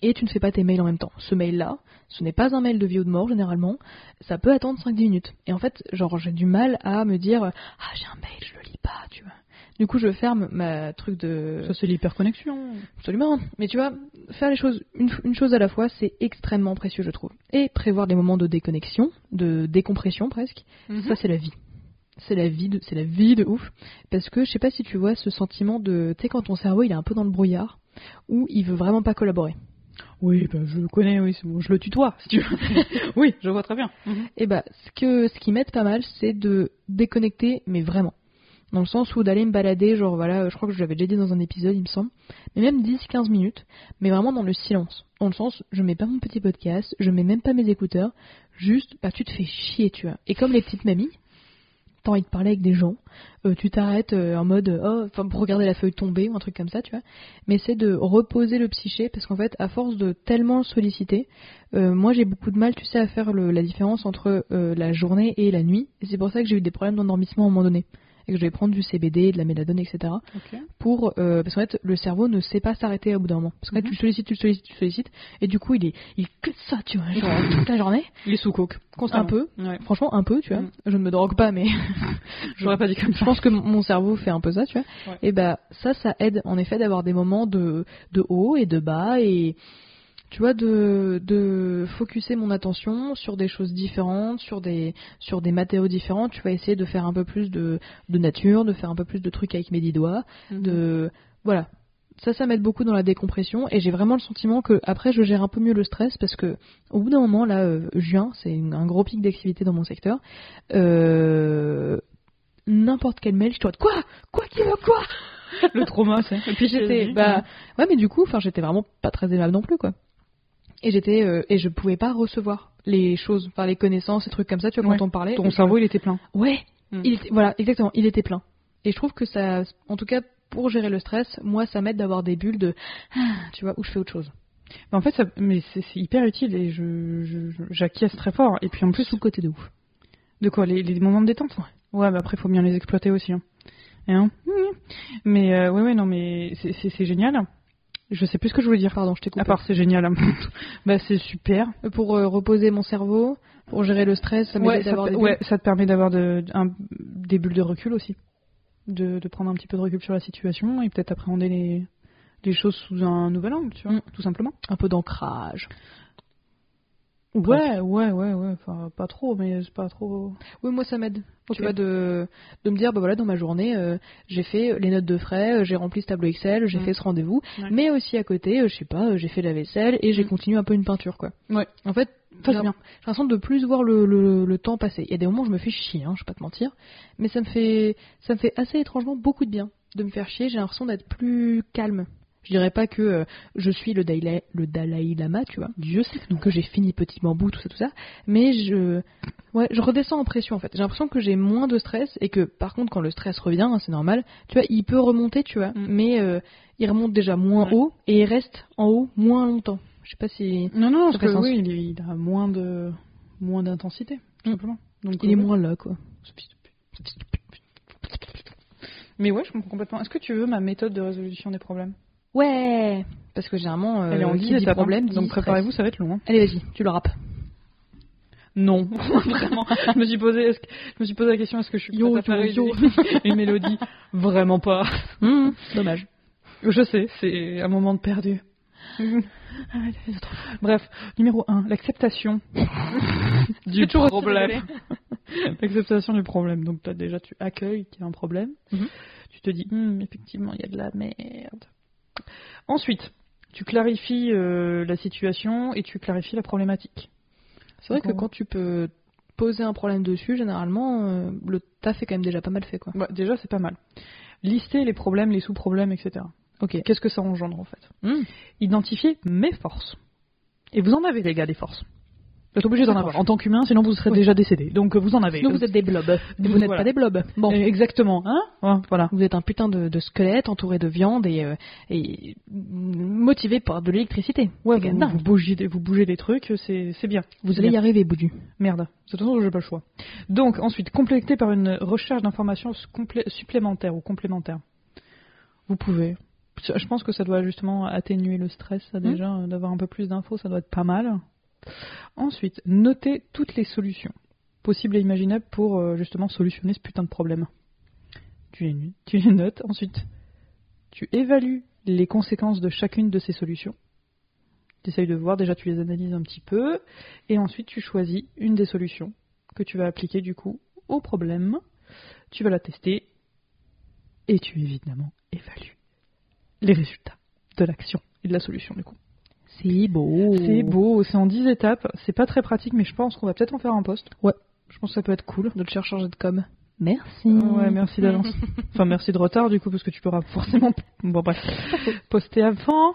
Et tu ne fais pas tes mails en même temps. Ce mail-là, ce n'est pas un mail de vie ou de mort généralement, ça peut attendre 5-10 minutes. Et en fait, genre, j'ai du mal à me dire Ah, j'ai un mail, je le lis pas, tu vois. Du coup, je ferme ma truc de. Ça c'est l'hyperconnexion. Absolument. Mais tu vois, faire les choses une, une chose à la fois, c'est extrêmement précieux, je trouve. Et prévoir des moments de déconnexion, de décompression presque, ça c'est la vie. C'est la vie, de, c'est la vie de ouf. Parce que je sais pas si tu vois ce sentiment de, tu sais, quand ton cerveau il est un peu dans le brouillard, où il veut vraiment pas collaborer. Oui, bah, je le connais, oui, c'est bon, je le tutoie, si tu veux. oui, je vois très bien. Et bah, ce, que, ce qui m'aide pas mal, c'est de déconnecter, mais vraiment. Dans le sens où d'aller me balader, genre voilà, je crois que je l'avais déjà dit dans un épisode, il me semble, mais même 10-15 minutes, mais vraiment dans le silence. Dans le sens, je mets pas mon petit podcast, je mets même pas mes écouteurs, juste, bah tu te fais chier, tu vois. Et comme les petites mamies, t'as envie de parler avec des gens, euh, tu t'arrêtes euh, en mode, oh, enfin pour regarder la feuille tomber ou un truc comme ça, tu vois. Mais c'est de reposer le psyché, parce qu'en fait, à force de tellement le solliciter, euh, moi j'ai beaucoup de mal, tu sais, à faire le- la différence entre euh, la journée et la nuit. Et c'est pour ça que j'ai eu des problèmes d'endormissement à un moment donné. Et que je vais prendre du CBD, de la méladone, etc. Pour, euh, parce qu'en fait, le cerveau ne sait pas s'arrêter au bout d'un moment. Parce qu'en fait, Mhm. tu le sollicites, tu le sollicites, tu le sollicites. Et du coup, il est, il que ça, tu vois, genre toute la journée. Il est sous coke, constamment. Un peu. Ouais. Franchement, un peu, tu vois. Mhm. Je ne me drogue pas, mais J'aurais pas dit comme je ça. pense que mon mon cerveau fait un peu ça, tu vois. Ouais. Et bah ça, ça aide en effet d'avoir des moments de, de haut et de bas et tu vois de, de focuser mon attention sur des choses différentes, sur des sur des matériaux différents. Tu vas essayer de faire un peu plus de, de nature, de faire un peu plus de trucs avec mes dix doigts, Mhm. de voilà. ça, ça m'aide beaucoup dans la décompression et j'ai vraiment le sentiment que après je gère un peu mieux le stress parce que au bout d'un moment, là, euh, juin, c'est un gros pic d'activité dans mon secteur. Euh, N'importe quel mail, je te vois quoi? Quoi qui veut quoi? Le trauma, c'est. Et puis j'étais, bah, ouais, mais du coup, enfin, j'étais vraiment pas très aimable non plus, quoi. Et j'étais, euh, et je pouvais pas recevoir les choses, enfin les connaissances, ces trucs comme ça, tu vois, quand on parlait. Ton cerveau, il était plein. Ouais, Mm. il était, voilà, exactement, il était plein. Et je trouve que ça, en tout cas, pour gérer le stress, moi, ça m'aide d'avoir des bulles de, ah, tu vois, où je fais autre chose. Mais en fait, ça, mais c'est c'est hyper utile et je, j'acquiesce très fort. Et puis en plus, Sous le côté de ouf. de quoi les, les moments de détente? Ouais, bah après, faut bien les exploiter aussi. Hein. Hein? Mais euh, ouais, ouais, non, mais c'est- c'est c'est génial. Je sais plus ce que je voulais dire. Pardon, je t'ai coupé. À part, c'est génial. bah, c'est super. Pour euh, reposer mon cerveau, pour gérer le stress, ça ouais, ça, te- des ouais, bulles. ça te permet d'avoir de, des bulles de recul aussi. De, de prendre un petit peu de recul sur la situation et peut-être appréhender les, les choses sous un nouvel angle, tu vois, Mm. tout simplement. un peu d'ancrage. Ouais, ouais, ouais, ouais. Enfin, pas trop, mais c'est pas trop. Oui, moi ça m'aide. Tu vois, de, de me dire, bah voilà, dans ma journée, euh, j'ai fait les notes de frais, euh, j'ai rempli ce tableau Excel, j'ai Mm. fait ce rendez-vous, Ouais. mais aussi à côté, euh, je sais pas, euh, j'ai fait la vaisselle et j'ai Mm. continué un peu une peinture, quoi. Ouais. En fait, c'est bien. j'ai l'impression de plus voir le, le, le temps passer. Il y a des moments où je me fais chier, hein, je vais pas te mentir, mais ça me fait, ça me fait assez étrangement beaucoup de bien de me faire chier. J'ai l'impression d'être plus calme. Je dirais pas que euh, je suis le Dalai, le Dalai Lama, tu vois. Dieu sait que, que j'ai fini petit bambou, tout ça, tout ça. Mais je, ouais, je redescends en pression en fait. J'ai l'impression que j'ai moins de stress et que par contre quand le stress revient, hein, c'est normal. Tu vois, il peut remonter, tu vois, Mm. mais euh, il remonte déjà moins Ouais. haut et il reste en haut moins longtemps. Je sais pas si Non, non, parce que oui, il, a moins de moins d'intensité, tout Mm. simplement. Donc, il est ouais. moins là, quoi. Mais ouais, je comprends complètement. Est-ce que tu veux ma méthode de résolution des problèmes? Ouais, parce que généralement, euh, Elle est en qui 10 dit hein. problème, dit donc stress. préparez-vous, ça va être long. hein. Allez, vas-y, tu le rappes. Non, vraiment. je me suis posé, est-ce que- je me suis posé la question est-ce que je suis Yo, prête à faire yo, une- mélodie? Vraiment pas. Hum, dommage. Je sais, c'est un moment de perdu. Bref, numéro 1, l'acceptation du toujours aussi problème. l'acceptation du problème. Donc as déjà tu accueilles qu'il y a un problème. Mhm. Tu te dis Hum, effectivement il y a de la merde. Ensuite, tu clarifies euh, la situation et tu clarifies la problématique. C'est vrai que quand tu peux poser un problème dessus, généralement, euh, le taf est quand même déjà pas mal fait, quoi. Bah, déjà c'est pas mal. Lister les problèmes, les sous-problèmes, etc. Ok. Qu'est-ce que ça engendre en fait? Hum. Identifier mes forces. Et vous en avez les gars des forces. Vous êtes obligé d'en avoir en tant qu'humain, sinon vous serez Oui. déjà décédé. Donc euh, vous en avez. Sinon, vous êtes des blobs. Vous Vous- n'êtes voilà. pas des blobs. Bon. Exactement, hein Ouais, Voilà. Vous êtes un putain de, de squelette entouré de viande et, euh, et motivé par de l'électricité. Ouais, vous, vous, bougez des, vous bougez des trucs, c'est bien. Vous allez y arriver, Boudu. Merde. De toute façon, j'ai pas le choix. Donc, ensuite, compléter par une recherche d'informations supplémentaires ou complémentaires. Vous pouvez. Je pense que ça doit justement atténuer le stress, ça, déjà, euh, d'avoir un peu plus d'infos, ça doit être pas mal. Ensuite, noter toutes les solutions possibles et imaginables pour euh, justement solutionner ce putain de problème. Tu les, tu les notes. Ensuite, tu évalues les conséquences de chacune de ces solutions. Tu essayes de voir, déjà tu les analyses un petit peu, et ensuite tu choisis une des solutions que tu vas appliquer du coup au problème. Tu vas la tester, et tu évidemment évalues les résultats de l'action et de la solution du coup. C'est beau. C'est beau, c'est en 10 étapes, c'est pas très pratique, mais je pense qu'on va peut-être en faire un post. Ouais. Je pense que ça peut être cool. Notre cher chargé de com. Merci. Ouais, merci d'avance. enfin, merci de retard du coup, parce que tu pourras forcément. Bon, bref. Poster avant.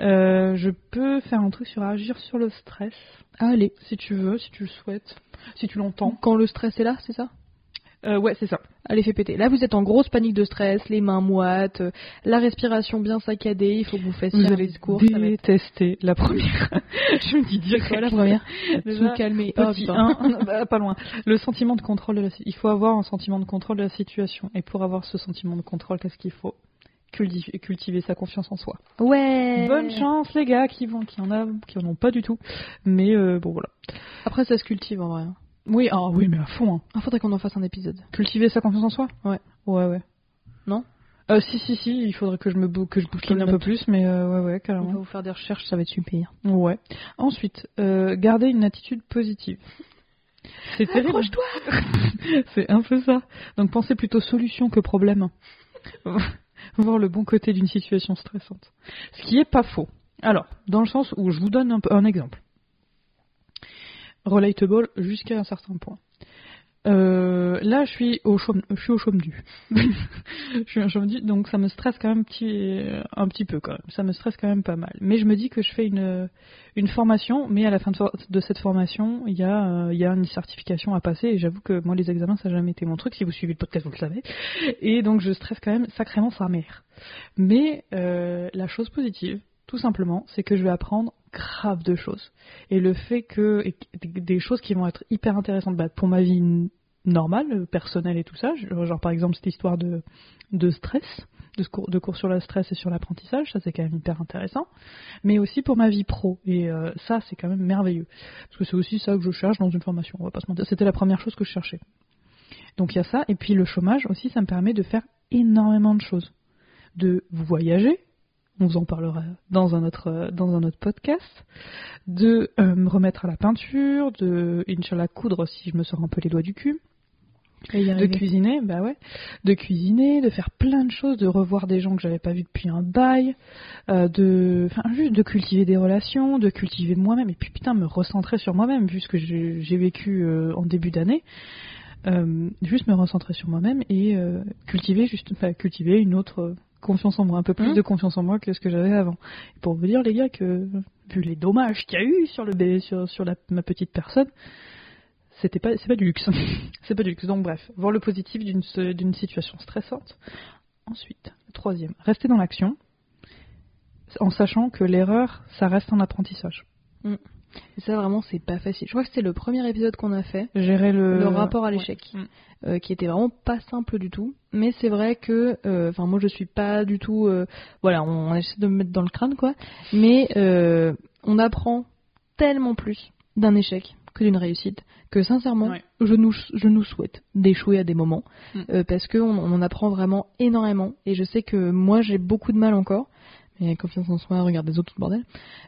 Euh, je peux faire un truc sur agir sur le stress, Allez. si tu veux, si tu le souhaites, si tu l'entends. Quand le stress est là, c'est ça? Euh, ouais, c'est ça. Allez, fais péter. Là, vous êtes en grosse panique de stress, les mains moites, euh, la respiration bien saccadée, il faut que vous fassiez Vous allez discours. ça va être- détester la première. je me dis direct. quoi la première Déjà, Se calmer. Oh, Petit putain. 1, bah, pas loin. Le sentiment de contrôle de la Il faut avoir un sentiment de contrôle de la situation. Et pour avoir ce sentiment de contrôle, qu'est-ce qu'il faut Cultiver, cultiver sa confiance en soi? Ouais. Bonne chance les gars qui vont, qui en a, qui en ont pas du tout. Mais euh, bon voilà. Après, ça se cultive en vrai. Oui, ah oui, mais à fond. hein. Ah, faudrait qu'on en fasse un épisode. Cultiver sa confiance en soi? Ouais. Ouais, ouais. Non? Euh, Si, si, si. Il faudrait que je me bou- que je boucle le un peu plus, mais euh, ouais, ouais, On va carrément. vous faire des recherches, ça va être super. Ouais. Ensuite, euh, garder une attitude positive. C'est terrible. C'est un peu ça. Donc pensez plutôt solution que problème. voir le bon côté d'une situation stressante. Ce qui est pas faux. Alors, dans le sens où je vous donne un, un exemple. Relatable jusqu'à un certain point. Euh, là, je suis au chaume, je suis au chaume du. je suis donc ça me stresse quand même petit, un petit peu quand même. Ça me stresse quand même pas mal. Mais je me dis que je fais une, formation, mais à la fin de, de cette formation, il y a, il y a une certification à passer. Et j'avoue que moi, les examens, ça n'a jamais été mon truc. Si vous suivez le podcast, vous le savez. Et donc, je stresse quand même sacrément sa mère. Mais euh, la chose positive, tout simplement, c'est que je vais apprendre grave de choses. Et le fait que des choses qui vont être hyper intéressantes bah, pour ma vie normale, personnelle et tout ça, genre par exemple cette histoire de, stress, de cours, de cours sur le stress et sur l'apprentissage, ça c'est quand même hyper intéressant, mais aussi pour ma vie pro. Et euh, ça c'est quand même merveilleux. Parce que c'est aussi ça que je cherche dans une formation, on va pas se mentir. C'était la première chose que je cherchais. Donc il y a ça, et puis le chômage aussi, ça me permet de faire énormément de choses. De voyager, on vous en parlera dans un autre, dans un autre podcast, de euh, me remettre à la peinture, de, Inch'Allah, coudre si je me sors un peu les doigts du cul. de cuisiner, bah ouais, de cuisiner, de faire plein de choses, de revoir des gens que j'avais pas vus depuis un bail, euh, de, enfin juste de cultiver des relations, de cultiver moi-même et puis putain me recentrer sur moi-même vu ce que j'ai vécu euh, en début d'année. juste me recentrer sur moi-même et cultiver juste, enfin, cultiver une autre confiance en moi, un peu plus hein de confiance en moi que ce que j'avais avant. pour vous dire, les gars, que vu les dommages qu'il y a eu sur le sur, sur la, ma petite personne, c'était pas c'est pas du luxe. c'est pas du luxe. Donc bref, voir le positif d'une d'une situation stressante. Ensuite, troisième, rester dans l'action, en sachant que l'erreur, ça reste un apprentissage. Mm. Et ça, vraiment, c'est pas facile. Je crois que c'était le premier épisode qu'on a fait. Gérer le, le rapport à l'échec. Mm. Euh, qui était vraiment pas simple du tout. Mais c'est vrai que, euh, enfin, moi, je suis pas du tout. Euh, voilà, on, essaie de me mettre dans le crâne, quoi. Mais on apprend tellement plus d'un échec que d'une réussite que sincèrement je nous je nous souhaite d'échouer à des moments mm. parce que on, on, apprend vraiment énormément et je sais que moi j'ai beaucoup de mal encore et confiance en soi, regarde des autres, tout le bordel.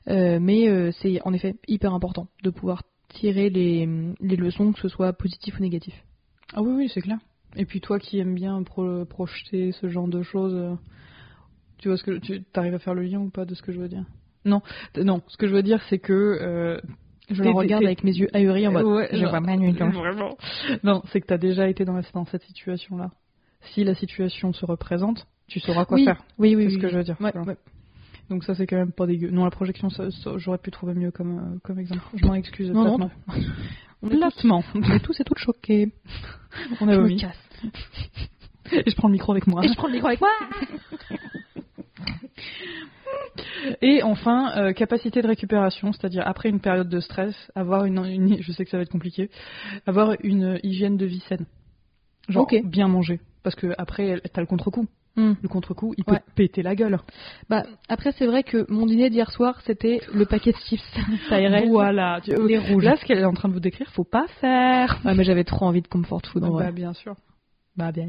Euh, mais euh, c'est en effet hyper important de pouvoir tirer les, les, leçons, que ce soit positif ou négatif. Ah oui, oui, c'est clair. Et puis toi qui aimes bien projeter ce genre de choses, euh, tu vois ce que tu arrives à faire le lien ou pas de ce que je veux dire? Non, non. Ce que je veux dire, c'est que je le regarde avec mes yeux ahuris en mode. Ouais, je vois pas Vraiment. Non, c'est que tu as déjà été dans, dans cette situation-là. Si la situation se représente, tu sauras quoi faire. Oui, oui, c'est ce que je veux dire. Ouais, ouais. Donc ça c'est quand même pas dégueu. Non, la projection, j'aurais pu trouver mieux comme, euh, comme exemple. Je m'en excuse. Non, non. On est platement. On est tous et toutes choqués. On a vomi. Et je prends le micro avec moi. Et je prends le micro avec moi. Et enfin, euh, capacité de récupération, c'est-à-dire après une période de stress, avoir une, je sais que ça va être compliqué, avoir une hygiène de vie saine. Genre bien manger, parce que après t'as le contre-coup. Hmm. Le contre-coup, il peut péter la gueule. Bah après c'est vrai que mon dîner d'hier soir c'était le paquet de chips Voilà, les rouges. Là ce qu'elle est en train de vous décrire, faut pas faire. Ouais mais j'avais trop envie de comfort food en bah, bien sûr. Bah bien.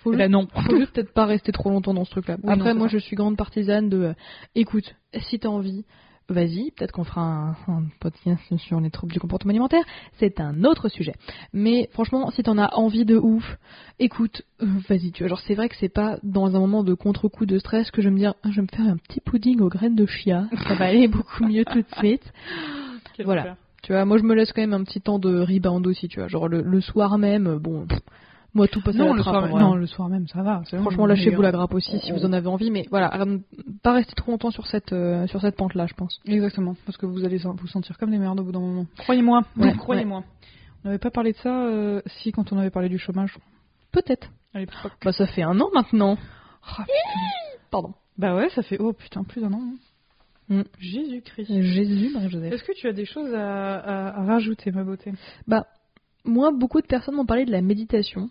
Faut bah, non. Faut juste peut-être pas rester trop longtemps dans ce truc-là. Après moi je suis grande partisane de, euh, écoute, si t'as envie, vas-y, peut-être qu'on fera un, un, podcast sur les troubles du comportement alimentaire, c'est un autre sujet. Mais franchement, si t'en as envie de ouf, écoute, euh, vas-y, tu vois, genre c'est vrai que c'est pas dans un moment de contre-coup de stress que je vais me dire, ah, je vais me faire un petit pudding aux graines de chia, ça va aller beaucoup mieux tout de suite. voilà. Tu vois, moi je me laisse quand même un petit temps de rebound aussi, tu vois, genre le, soir même, bon, moi, tout passe non, à la le soir, Non, le soir même, ça va. Franchement, lâchez-vous la grappe aussi si vous en avez envie, mais voilà, pas rester trop longtemps sur cette, euh, sur cette pente-là, je pense. Exactement, parce que vous allez vous sentir comme des merdes au bout d'un moment. Croyez-moi, croyez-moi. On n'avait pas parlé de ça euh, si quand on avait parlé du chômage. Peut-être. Bah, ça fait un an maintenant. Oh, Pardon. Bah ouais, ça fait, oh putain, plus d'un an. Hein. Mm. Jésus-Christ. Jésus, Marie-Joseph. Est-ce que tu as des choses à, à rajouter, ma beauté? Bah, moi, beaucoup de personnes m'ont parlé de la méditation.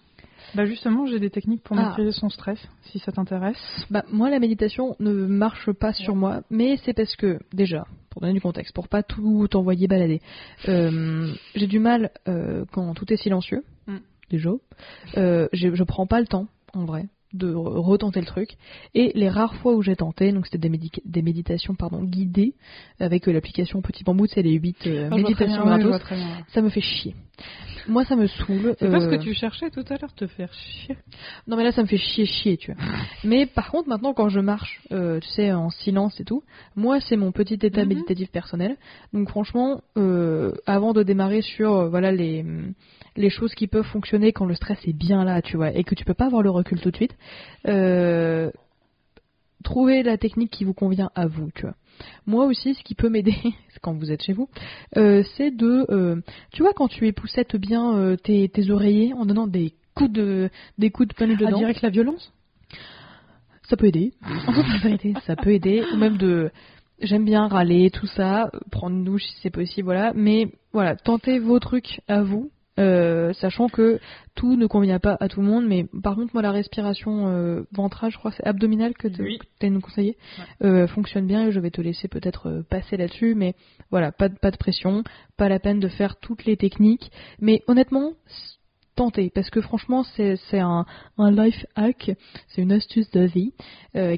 Bah justement, j'ai des techniques pour ah. maîtriser son stress, si ça t'intéresse. Bah moi, la méditation ne marche pas sur moi, mais c'est parce que déjà, pour donner du contexte, pour pas tout envoyer balader, euh, j'ai du mal euh, quand tout est silencieux. Mm. Déjà, euh, je prends pas le temps, en vrai, de retenter le truc. Et les rares fois où j'ai tenté, donc c'était des, des, méditations pardon, guidées avec euh, l'application Petit Bambou, c'est les 8 euh, ah, méditations gratos, ça me fait chier. Moi, ça me saoule. C'est pas ce que tu cherchais tout à l'heure, te faire chier? Non, mais là, ça me fait chier, chier, tu vois. mais par contre, maintenant, quand je marche, tu sais, en silence et tout, moi, c'est mon petit état mhm. méditatif personnel. Donc, franchement, avant de démarrer sur, voilà, les les choses qui peuvent fonctionner quand le stress est bien là, tu vois, et que tu peux pas avoir le recul tout de suite. Euh, trouvez la technique qui vous convient à vous, tu vois. Moi aussi, ce qui peut m'aider, quand vous êtes chez vous, euh, c'est de, euh, tu vois, quand tu époussettes bien tes, oreillers en donnant des coups de, des coups de pelle dedans. direct la violence? Ça peut aider. ça peut aider. Ou même de, j'aime bien râler, tout ça, prendre une douche si c'est possible, voilà. Mais voilà, tentez vos trucs à vous euh, sachant que tout ne convient pas à tout le monde, mais par contre moi la respiration euh, ventrale, je crois c'est abdominale que tu as nous conseillé, euh, fonctionne bien et je vais te laisser peut-être euh, passer là-dessus, mais voilà, pas de, pas de pression, pas la peine de faire toutes les techniques, mais honnêtement, tentez, parce que franchement c'est un, un life hack, c'est une astuce de vie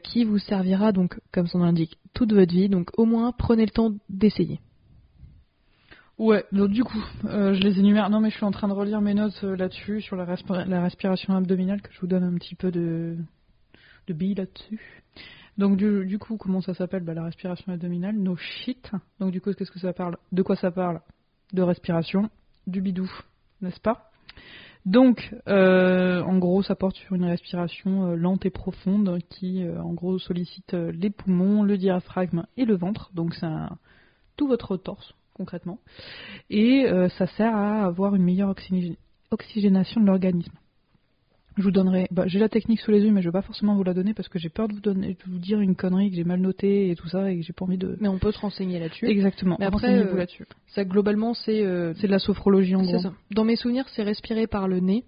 qui vous servira donc, comme son nom l'indique, toute votre vie, donc au moins prenez le temps d'essayer. Ouais, donc du coup, euh, je les énumère. Non, mais je suis en train de relire mes notes euh, là-dessus, sur la, la, respiration abdominale, que je vous donne un petit peu de, de billes là-dessus. Donc du, du, coup, comment ça s'appelle? Bah, La respiration abdominale, no shit. Donc du coup, qu'est-ce que ça parle? De quoi ça parle? De respiration, du bidou, n'est-ce pas? Donc, euh, en gros, ça porte sur une respiration lente et profonde qui, en gros, sollicite les poumons, le diaphragme et le ventre. Donc, c'est tout votre torse, concrètement. Et euh, ça sert à avoir une meilleure oxygénation de l'organisme. Je vous donnerai. Bah, j'ai la technique sous les yeux, mais je ne vais pas forcément vous la donner parce que j'ai peur de vous, donner, de vous dire une connerie que j'ai mal notée et tout ça et que j'ai pas envie de. Mais on peut se renseigner là-dessus. Exactement. Mais après, euh, là-dessus. Ça globalement, c'est euh, c'est de la sophrologie en gros. Ça. Dans mes souvenirs, c'est respirer par le nez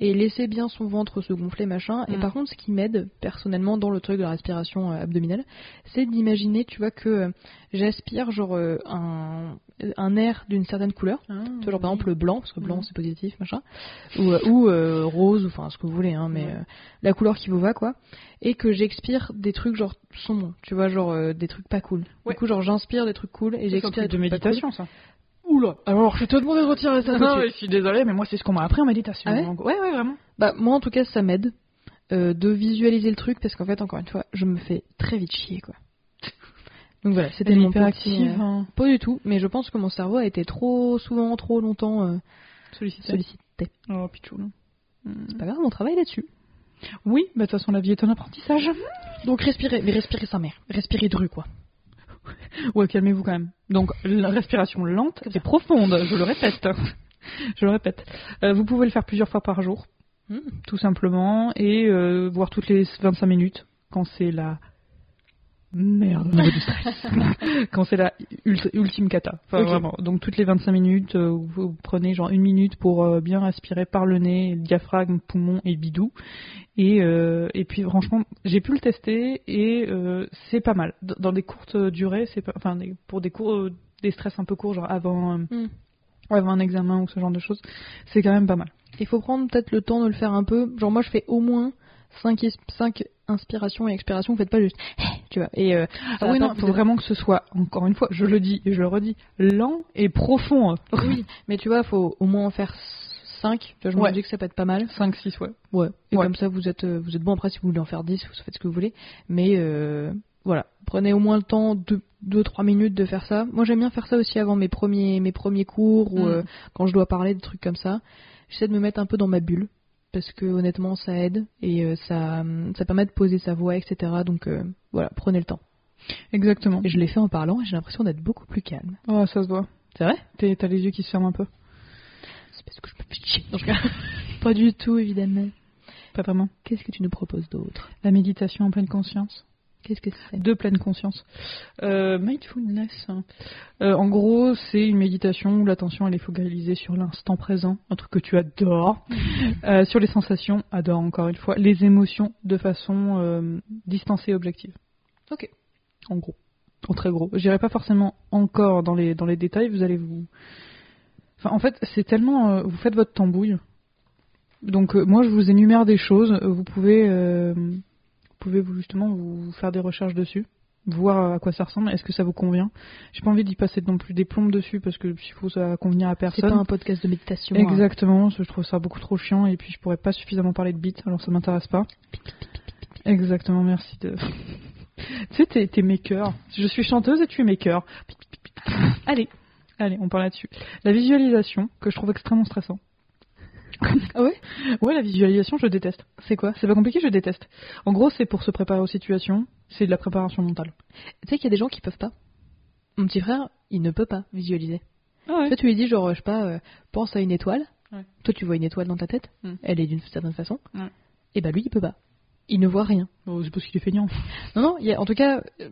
et laisser bien son ventre se gonfler, machin. Et mm. par contre, ce qui m'aide personnellement dans le truc de la respiration euh, abdominale, c'est d'imaginer, tu vois, que euh, j'aspire genre euh, un, un air d'une certaine couleur. Ah, tu vois, genre par exemple le blanc, parce que blanc mm. c'est positif, machin. Ou, ou rose, enfin ce que vous voulez, hein, mais la couleur qui vous va, quoi. Et que j'expire des trucs genre sombres, tu vois, genre des trucs pas cool. Du coup, genre j'inspire des trucs cool et j'expire des trucs de méditation, ça. Oula, alors je te demander de retirer ça. Non, je suis désolée, mais moi c'est ce qu'on m'a appris en méditation. Ah ouais, ouais, vraiment. Bah moi en tout cas ça m'aide euh, de visualiser le truc parce qu'en fait encore une fois je me fais très vite chier quoi. Donc voilà, c'était mon hyperactive. Euh, hein. Pas du tout, mais je pense que mon cerveau a été trop souvent, trop longtemps euh, sollicité. sollicité. Oh pichou. C'est pas grave, on travaille là-dessus. Oui, bah de toute façon la vie est un apprentissage. Donc respirez, mais respirez sa mère, respirez dru quoi. ouais, calmez-vous quand même. Donc, la respiration lente et profonde, je le répète. je le répète. Euh, vous pouvez le faire plusieurs fois par jour, hmm. tout simplement, et euh, voir toutes les 25 minutes quand c'est la Merde, du stress. Quand c'est la ultime cata. Enfin, vraiment. Donc, toutes les 25 minutes, euh, vous prenez genre une minute pour euh, bien respirer par le nez, le diaphragme, poumon et bidou. Et, euh, et puis, franchement, j'ai pu le tester et c'est pas mal. Dans des courtes durées, c'est pas, enfin, pour des cours, des stress un peu courts, genre avant, hmm. avant un examen ou ce genre de choses, c'est quand même pas mal. Il faut prendre peut-être le temps de le faire un peu. Genre, moi, je fais au moins 5, 5 inspirations et expirations, vous faites pas juste tu vois. Et euh, ah oui, non, il faut vraiment que ce soit, encore une fois, je le dis et je le redis, lent et profond. Oui, mais tu vois, faut au moins en faire 5. je me dis que ça peut être pas mal. 5, 6, ouais. Ouais. Et comme ça, vous êtes, euh, vous êtes bon après si vous voulez en faire 10, vous faites ce que vous voulez. Mais euh, voilà, prenez au moins le temps, 2-3 minutes de faire ça. Moi, j'aime bien faire ça aussi avant mes premiers, mes premiers cours ou mm. quand je dois parler de trucs comme ça. J'essaie de me mettre un peu dans ma bulle parce que honnêtement ça aide et euh, ça, ça permet de poser sa voix, etc. Donc euh, voilà, prenez le temps. Exactement. Et je l'ai fait en parlant et j'ai l'impression d'être beaucoup plus calme. Oh, ça se voit. C'est vrai? T'as les yeux qui se ferment un peu. C'est parce que je me chier. pas du tout, évidemment. Pas vraiment. Qu'est-ce que tu nous proposes d'autre? La méditation en pleine conscience. Qu'est-ce que c'est De pleine conscience. Euh, mindfulness. Hein. Euh, en gros, c'est une méditation où l'attention elle est focalisée sur l'instant présent, un truc que tu adores, euh, sur les sensations, adore encore une fois, les émotions de façon distancée et objective. Ok. En gros. En très gros. J'irai pas forcément encore dans les, dans les détails, vous allez vous. Enfin, en fait, c'est tellement. vous faites votre tambouille Donc moi je vous énumère des choses, vous pouvez, pouvez vous justement vous faire des recherches dessus, voir à quoi ça ressemble, est-ce que ça vous convient? J'ai pas envie d'y passer non plus des plombes dessus parce que s'il faut ça va convenir à C'est personne. pas un podcast de méditation. hein. Exactement, je trouve ça beaucoup trop chiant et puis je pourrais pas suffisamment parler de beats, alors ça m'intéresse pas. Exactement, merci de. tu sais, t'es, t'es maker. Je suis chanteuse et tu es maker. Allez, allez, on parle là-dessus. La visualisation, que je trouve extrêmement stressant. Ah ouais? Ouais, la visualisation, je déteste. C'est quoi? C'est pas compliqué, je déteste. En gros, c'est pour se préparer aux situations, c'est de la préparation mentale. Tu sais qu'il y a des gens qui peuvent pas. Mon petit frère, il ne peut pas visualiser. Ah Toi, tu lui dis, genre, je sais pas, euh, pense à une étoile. Ouais. Toi, tu vois une étoile dans ta tête. Mm. Elle est d'une certaine façon. Et bah, lui, il peut pas. Il ne voit rien. Oh, c'est parce qu'il est feignant. Non, non, il y a- en tout cas, euh,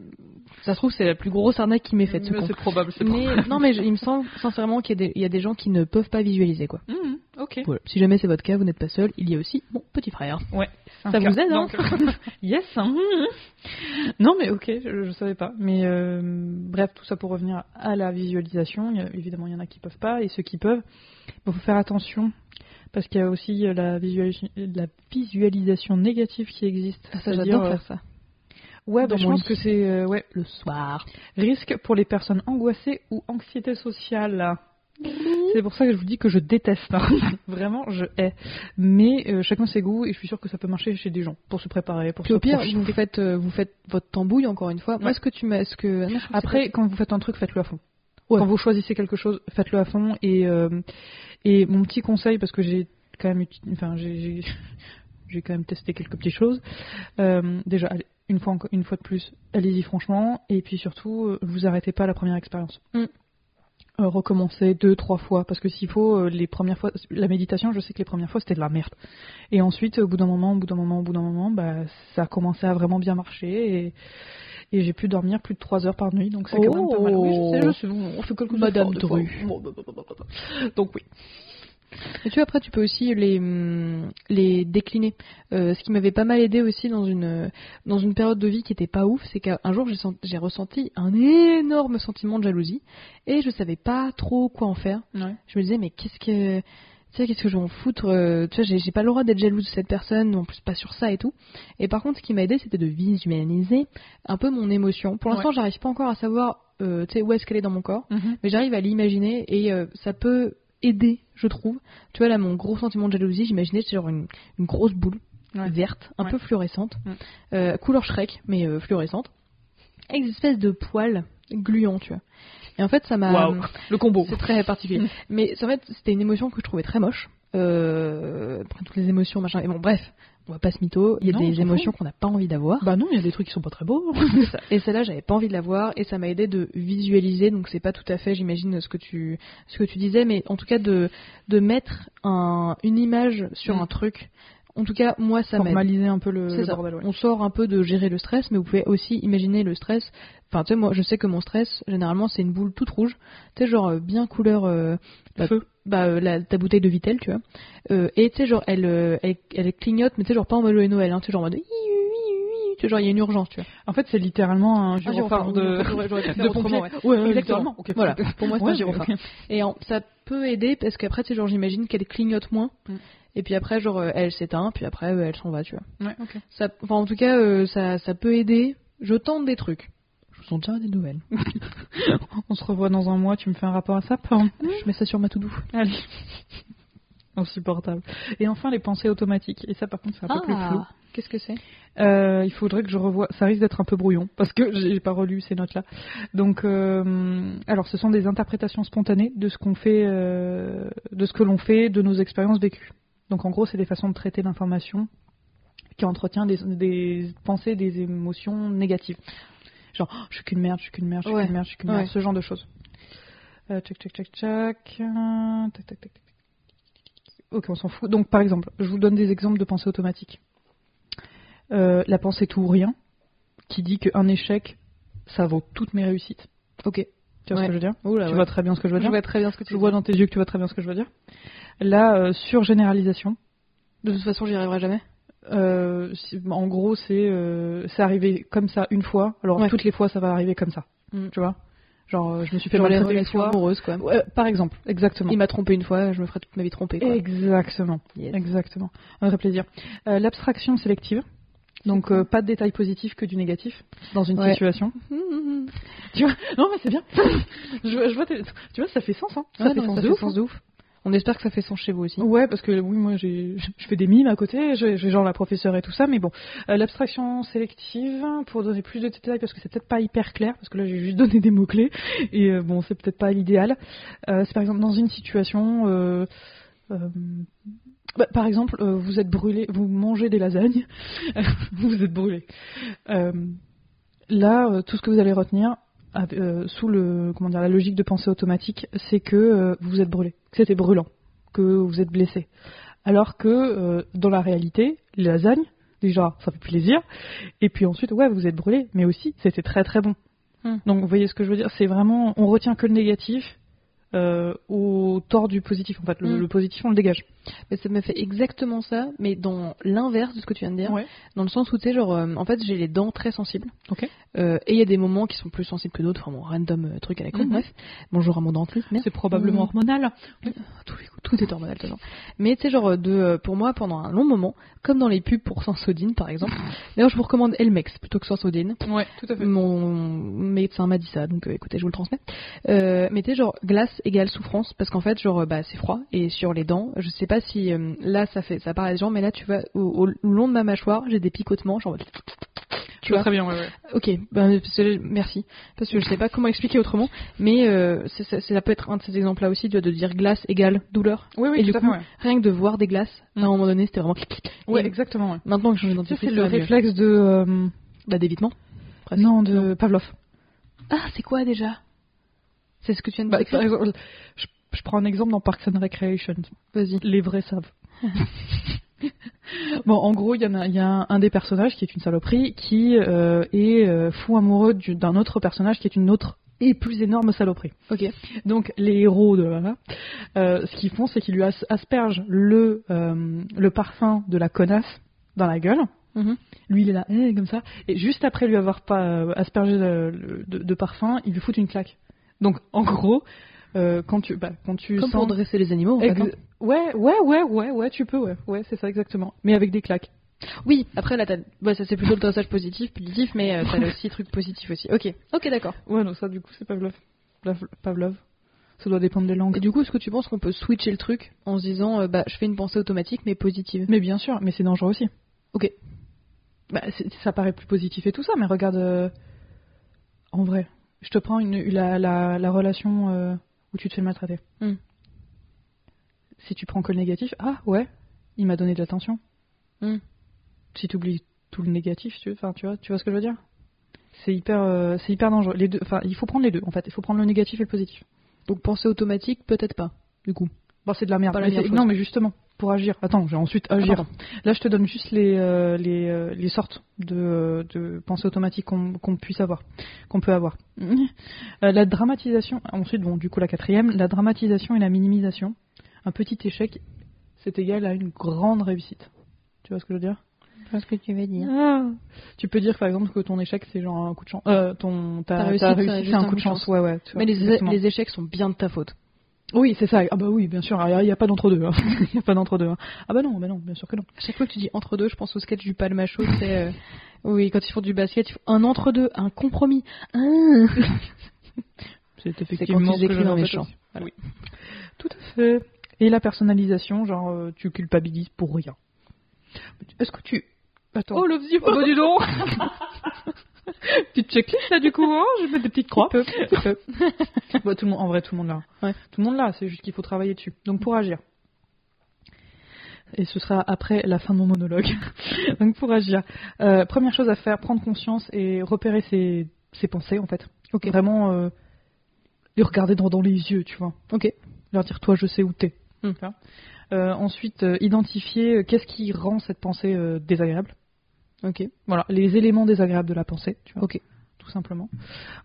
ça se trouve, c'est la plus grosse arnaque qui m'est faite, ce c'est probable, c'est Mais, non, mais je- il me semble sincèrement qu'il y, a des- il y a des gens qui ne peuvent pas visualiser, quoi. Mhm, ok. Voilà. Si jamais c'est votre cas, vous n'êtes pas seul, il y a aussi mon petit frère. Ouais. Ça vous aide, hein Donc, Yes. hein. Non, mais ok, je, je savais pas. Mais euh, bref, tout ça pour revenir à la visualisation. Il y a- évidemment, il y en a qui peuvent pas, et ceux qui peuvent, il faut faire attention. Parce qu'il y a aussi euh, la, visualis- la visualisation négative qui existe. Ça, C'est-à-dire, j'adore euh, faire ça. Ouais, bah, je pense lit. que c'est euh, ouais, Le soir. risque pour les personnes angoissées ou anxiété sociale. C'est pour ça que je vous dis que je déteste. hein. Vraiment, je hais. Mais euh, chacun ses goûts et je suis sûre que ça peut marcher chez des gens pour se préparer, pour Puis se au pire, vous faites, euh, vous faites votre tambouille encore une fois. Moi, Ouais. ce que tu ce que Ah non, Après, quand vous faites un truc, faites-le à fond. Ouais. Quand vous choisissez quelque chose, faites-le à fond. Et, euh, et mon petit conseil, parce que j'ai quand même, enfin, j'ai, quand même testé quelques petites choses. Euh, déjà, une fois, une fois de plus, allez-y franchement. Et puis surtout, euh, vous arrêtez pas à la première expérience. Mm. Euh, recommencer deux, trois fois, parce que s'il faut, euh, les premières fois, la méditation, je sais que les premières fois c'était de la merde. Et ensuite, au bout d'un moment, au bout d'un moment, au bout d'un moment, bah, ça a commencé à vraiment bien marcher et, et j'ai pu dormir plus de trois heures par nuit, donc c'est quand même pas mal. Oui, je sais, je on fait quelques Madame Dru. Donc oui. Et tu après, tu peux aussi les, hum, les décliner. Euh, ce qui m'avait pas mal aidé aussi dans une, dans une période de vie qui était pas ouf, c'est qu'un jour, j'ai j'ai ressenti un énorme sentiment de jalousie et je savais pas trop quoi en faire. Ouais. Je me disais, mais qu'est-ce que. Tu sais, qu'est-ce que je vais en foutre euh, Tu vois, j'ai pas le droit d'être jalouse de cette personne, en plus pas sur ça et tout. Et par contre, ce qui m'a aidé, c'était de visualiser un peu mon émotion. Pour l'instant, j'arrive pas encore à savoir, euh, tu sais, où est-ce qu'elle est dans mon corps mais j'arrive à l'imaginer et euh, ça peut aider, je trouve. Tu vois, là, mon gros sentiment de jalousie, j'imaginais c'est genre une, une grosse boule Ouais. verte, un Ouais. peu fluorescente, Mm. couleur Shrek, mais fluorescente, avec des espèces de poils gluants, tu vois. Et en fait, ça m'a. Waouh, le combo. C'est très particulier. Mm. Mais en fait, c'était une émotion que je trouvais très moche. Euh, après toutes les émotions, machin. Et bon, bref, on va pas se mytho. Il y a Non, des émotions qu'on n'a pas envie d'avoir. Bah non, il y a des trucs qui sont pas très beaux. Ça. Et celle-là, j'avais pas envie de la voir et ça m'a aidé de visualiser. Donc c'est pas tout à fait, j'imagine, ce que tu ce que tu disais, mais en tout cas de de mettre un, une image sur Mm. un truc. En tout cas, moi, ça m'aide. Formaliser un peu le, C'est le ça. bordel. ouais. On sort un peu de gérer le stress, mais vous pouvez aussi imaginer le stress. Enfin, tu sais, moi, je sais que mon stress, généralement, c'est une boule toute rouge. Tu sais, genre euh, bien couleur. euh, bah, Feu. bah, euh, la, ta bouteille de Vitel, tu vois. Euh, et tu sais, genre, elle, elle, elle clignote, mais tu sais, genre pas en mode Noël, hein, tu sais, genre en mode. genre, il y a une urgence, tu vois. En fait, c'est littéralement un Un gyrophare gyrophare, de, de pompier. ouais. Ouais, Exactement. Voilà, pour moi, c'est un Ouais, gyrophare. ok. Et en- ça peut aider parce qu'après, tu sais, genre, j'imagine qu'elle clignote moins. Mm. Et puis après, genre, euh, elle s'éteint, puis après, euh, elle s'en va, tu vois. Ouais, ok. Ça, enfin, en tout cas, euh, ça, ça peut aider. Je tente des trucs. Je vous en dirai des nouvelles. On se revoit dans un mois, tu me fais un rapport à ça Je mets ça sur ma to-do. Allez. Insupportable. Et enfin, les pensées automatiques. Et ça, par contre, c'est un peu plus flou. Ah, qu'est-ce que c'est? Euh, il faudrait que je revoie. Ça risque d'être un peu brouillon parce que j'ai pas relu ces notes-là. Donc, euh, alors, ce sont des interprétations spontanées de ce qu'on fait, euh, de ce que l'on fait, de nos expériences vécues. Donc, en gros, c'est des façons de traiter l'information qui entretient des, des pensées, des émotions négatives. Genre, Oh, je suis qu'une merde, je suis qu'une merde, je suis Ouais. qu'une merde, je suis qu'une Ouais. merde, ce genre de choses. Euh, tchac, tchac, tchac, tchac. euh, tac, tac, tac, tac. Ok, on s'en fout. Donc, par exemple, je vous donne des exemples de pensées automatiques. Euh, la pensée tout ou rien, qui dit qu'un échec, ça vaut toutes mes réussites. Ok. Tu vois Ouais. ce que je veux dire? Oula, Tu vois très bien ce que je veux Je dire? vois très bien ce que tu Je vois dans tes yeux que tu vois très bien ce que je veux dire. La euh, surgénéralisation. De toute façon, j'y arriverai jamais. Euh, en gros, c'est euh, c'est arrivé comme ça une fois. Alors Ouais. toutes les fois, ça va arriver comme ça. Mm. Tu vois? Genre, euh, je me suis fait Genre maltraiter une fois. amoureuses, quoi. Ouais, par exemple, exactement. Il m'a trompé une fois, je me ferai toute ma vie tromper, quoi. Exactement, Yes. exactement. Un vrai plaisir. Euh, L'abstraction sélective. Donc euh, pas de détails positifs que du négatif dans une Ouais. situation. Tu vois? Non mais c'est bien. je, vois- je vois tes- Tu vois ça fait sens hein. Ça Ouais, fait non, sens ça de fait ouf. sens de ouf. On espère que ça fait sens chez vous aussi. Ouais, parce que oui, moi je fais des mimes à côté, j'ai genre la professeure et tout ça, mais bon. Euh, L'abstraction sélective, pour donner plus de détails, parce que c'est peut-être pas hyper clair, parce que là j'ai juste donné des mots-clés, et euh, bon, c'est peut-être pas l'idéal. Euh, c'est par exemple dans une situation. bah, par exemple, vous êtes brûlé, vous mangez des lasagnes, vous êtes brûlé. Là, tout ce que vous allez retenir, euh, sous le comment dire la logique de pensée automatique, c'est que euh, vous êtes brûlé, que c'était brûlant, que vous êtes blessé. Alors que euh, dans la réalité, les lasagnes, déjà, ça fait plaisir, et puis ensuite, ouais, vous êtes brûlé, mais aussi, c'était très très bon. Hmm. Donc, vous voyez ce que je veux dire C'est vraiment, on retient que le négatif euh, au tort du positif. En fait, le, Hmm. le positif, on le dégage. Mais ça me fait exactement ça, mais dans l'inverse de ce que tu viens de dire. Ouais. Dans le sens où, tu sais, genre, euh, en fait, j'ai les dents très sensibles. Ok. Euh, et il y a des moments qui sont plus sensibles que d'autres. Enfin, bon, random euh, truc à la con, Mhm. bref. Bonjour à mon dentiste. C'est probablement Hmm. hormonal. Tout, tout est hormonal, de toute façon. Mais tu sais, genre, de, euh, pour moi, pendant un long moment, comme dans les pubs pour Sensodine, par exemple. D'ailleurs, je vous recommande Elmex plutôt que Sensodine. Ouais, tout à Mon médecin m'a dit ça, donc euh, écoutez, je vous le transmets. Euh, mais tu sais, genre, glace égale souffrance, parce qu'en fait, genre, bah, c'est froid, et sur les dents, je sais pas si euh, là, ça fait, ça paraît des gens, mais là, tu vois, au, au long de ma mâchoire, j'ai des picotements, genre, Tu vois très bien, ouais, ouais. Ok, ben, c'est- merci. Parce que je sais pas comment expliquer autrement, mais euh, ça peut être un de ces exemples-là aussi, de, de dire glace égale douleur. Oui, oui, Et tout du coup, fait, ouais. Rien que de voir des glaces, à Mm. un moment donné, c'était vraiment. Et exactement, ouais. Maintenant que changé Ça, d'entreprise, c'est le réflexe de. euh, Bah, d'évitement. non, de Pavlov. Ah, c'est quoi déjà? C'est ce que tu viens de Bah, par exemple, je, je prends un exemple dans Parks and Recreation. Vas-y. Les vrais savent. bon, en gros, il y, en a, il y a un, un des personnages qui est une saloperie qui euh, est euh, fou amoureux du- d'un autre personnage qui est une autre et plus énorme saloperie. Ok. Donc les héros de voilà, euh, ce qu'ils font, c'est qu'ils lui as- aspergent le euh, le parfum de la connasse dans la gueule. Mhm. Lui, il est là, eh, comme ça. Et juste après lui avoir pas euh, aspergé de parfum, il lui fout une claque. Donc, en gros, euh, quand tu, bah, quand tu Comme sens, pour dresser les animaux, en fait. Ex- hein. ouais, ouais, ouais, ouais, ouais, tu peux, ouais, ouais, c'est ça exactement. Mais avec des claques. Oui, après, là. Ouais, ça c'est plutôt le dressage positif, positif, mais euh, t'as aussi truc positif aussi. Ok, ok, d'accord. Ouais, non, ça, du coup, c'est Pavlov. Pav- Pavlov. Ça doit dépendre des langues. Et du coup, est-ce que tu penses qu'on peut switcher le truc en se disant, euh, bah, je fais une pensée automatique, mais positive? Mais bien sûr, mais c'est dangereux aussi. Ok. Bah, ça paraît plus positif et tout ça, mais regarde, euh, en vrai, je te prends une, la, la, la relation tu te fais maltraiter. Hmm. Si tu prends que le négatif, ah ouais, il m'a donné de l'attention. Hmm. Si tu oublies tout le négatif, tu, enfin, tu vois, tu vois ce que je veux dire? C'est hyper, euh, c'est hyper dangereux. Les deux, enfin, il faut prendre les deux. En fait, il faut prendre le négatif et le positif. Donc pensée automatique, peut-être pas, du coup. Bon, c'est de la merde. Pas la Mais meilleure c'est- chose. non, mais justement, pour agir. Attends, j'ai ensuite Ah, agir. Là, je te donne juste les, euh, les, euh, les sortes de, de pensée automatique qu'on puisse avoir, qu'on peut avoir. Euh, la dramatisation, ensuite, bon, du coup, la quatrième, la dramatisation et la minimisation. Un petit échec, c'est égal à une grande réussite. Tu vois ce que je veux dire? Je vois ce que tu veux dire. Ah. Tu peux dire, par exemple, que ton échec, c'est genre un coup de chance. Euh, ton, ta, Ta réussite, réussite, c'est un coup de chance. Ouais, ouais. Mais les échecs sont bien de ta faute. Oui, c'est ça. Ah bah oui, bien sûr. Il n'y a, pas d'entre-deux. hein. Il n'y a pas d'entre-deux. hein. Ah bah non, bah non, bien sûr que non. À chaque fois que tu dis entre deux, je pense au sketch du palmacho, c'est euh, oui, quand ils font du basket, ils font un entre deux, un compromis. Ah. C'est C'est effectivement quand ce ils dans les champs. Oui. Tout à fait. Et la personnalisation, genre euh, tu culpabilises pour rien. Est-ce que tu... Attends. Oh, le vieux Oh, bah dis donc Petite checklist là du coup, hein je vais mettre des petites croix. peu, peu. Bah, tout le monde, en vrai, tout le monde là. Ouais. Tout le monde là, c'est juste qu'il faut travailler dessus. Donc pour agir. Et ce sera après la fin de mon monologue. Donc pour agir. Euh, première chose à faire, prendre conscience et repérer ses, ses pensées en fait. Ok. Vraiment euh, les regarder dans les yeux, tu vois. Ok. Leur dire toi je sais où t'es. Euh, ensuite, euh, identifier qu'est-ce qui rend cette pensée désagréable. Ok. Voilà, les éléments désagréables de la pensée, tu vois. Ok. Tout simplement.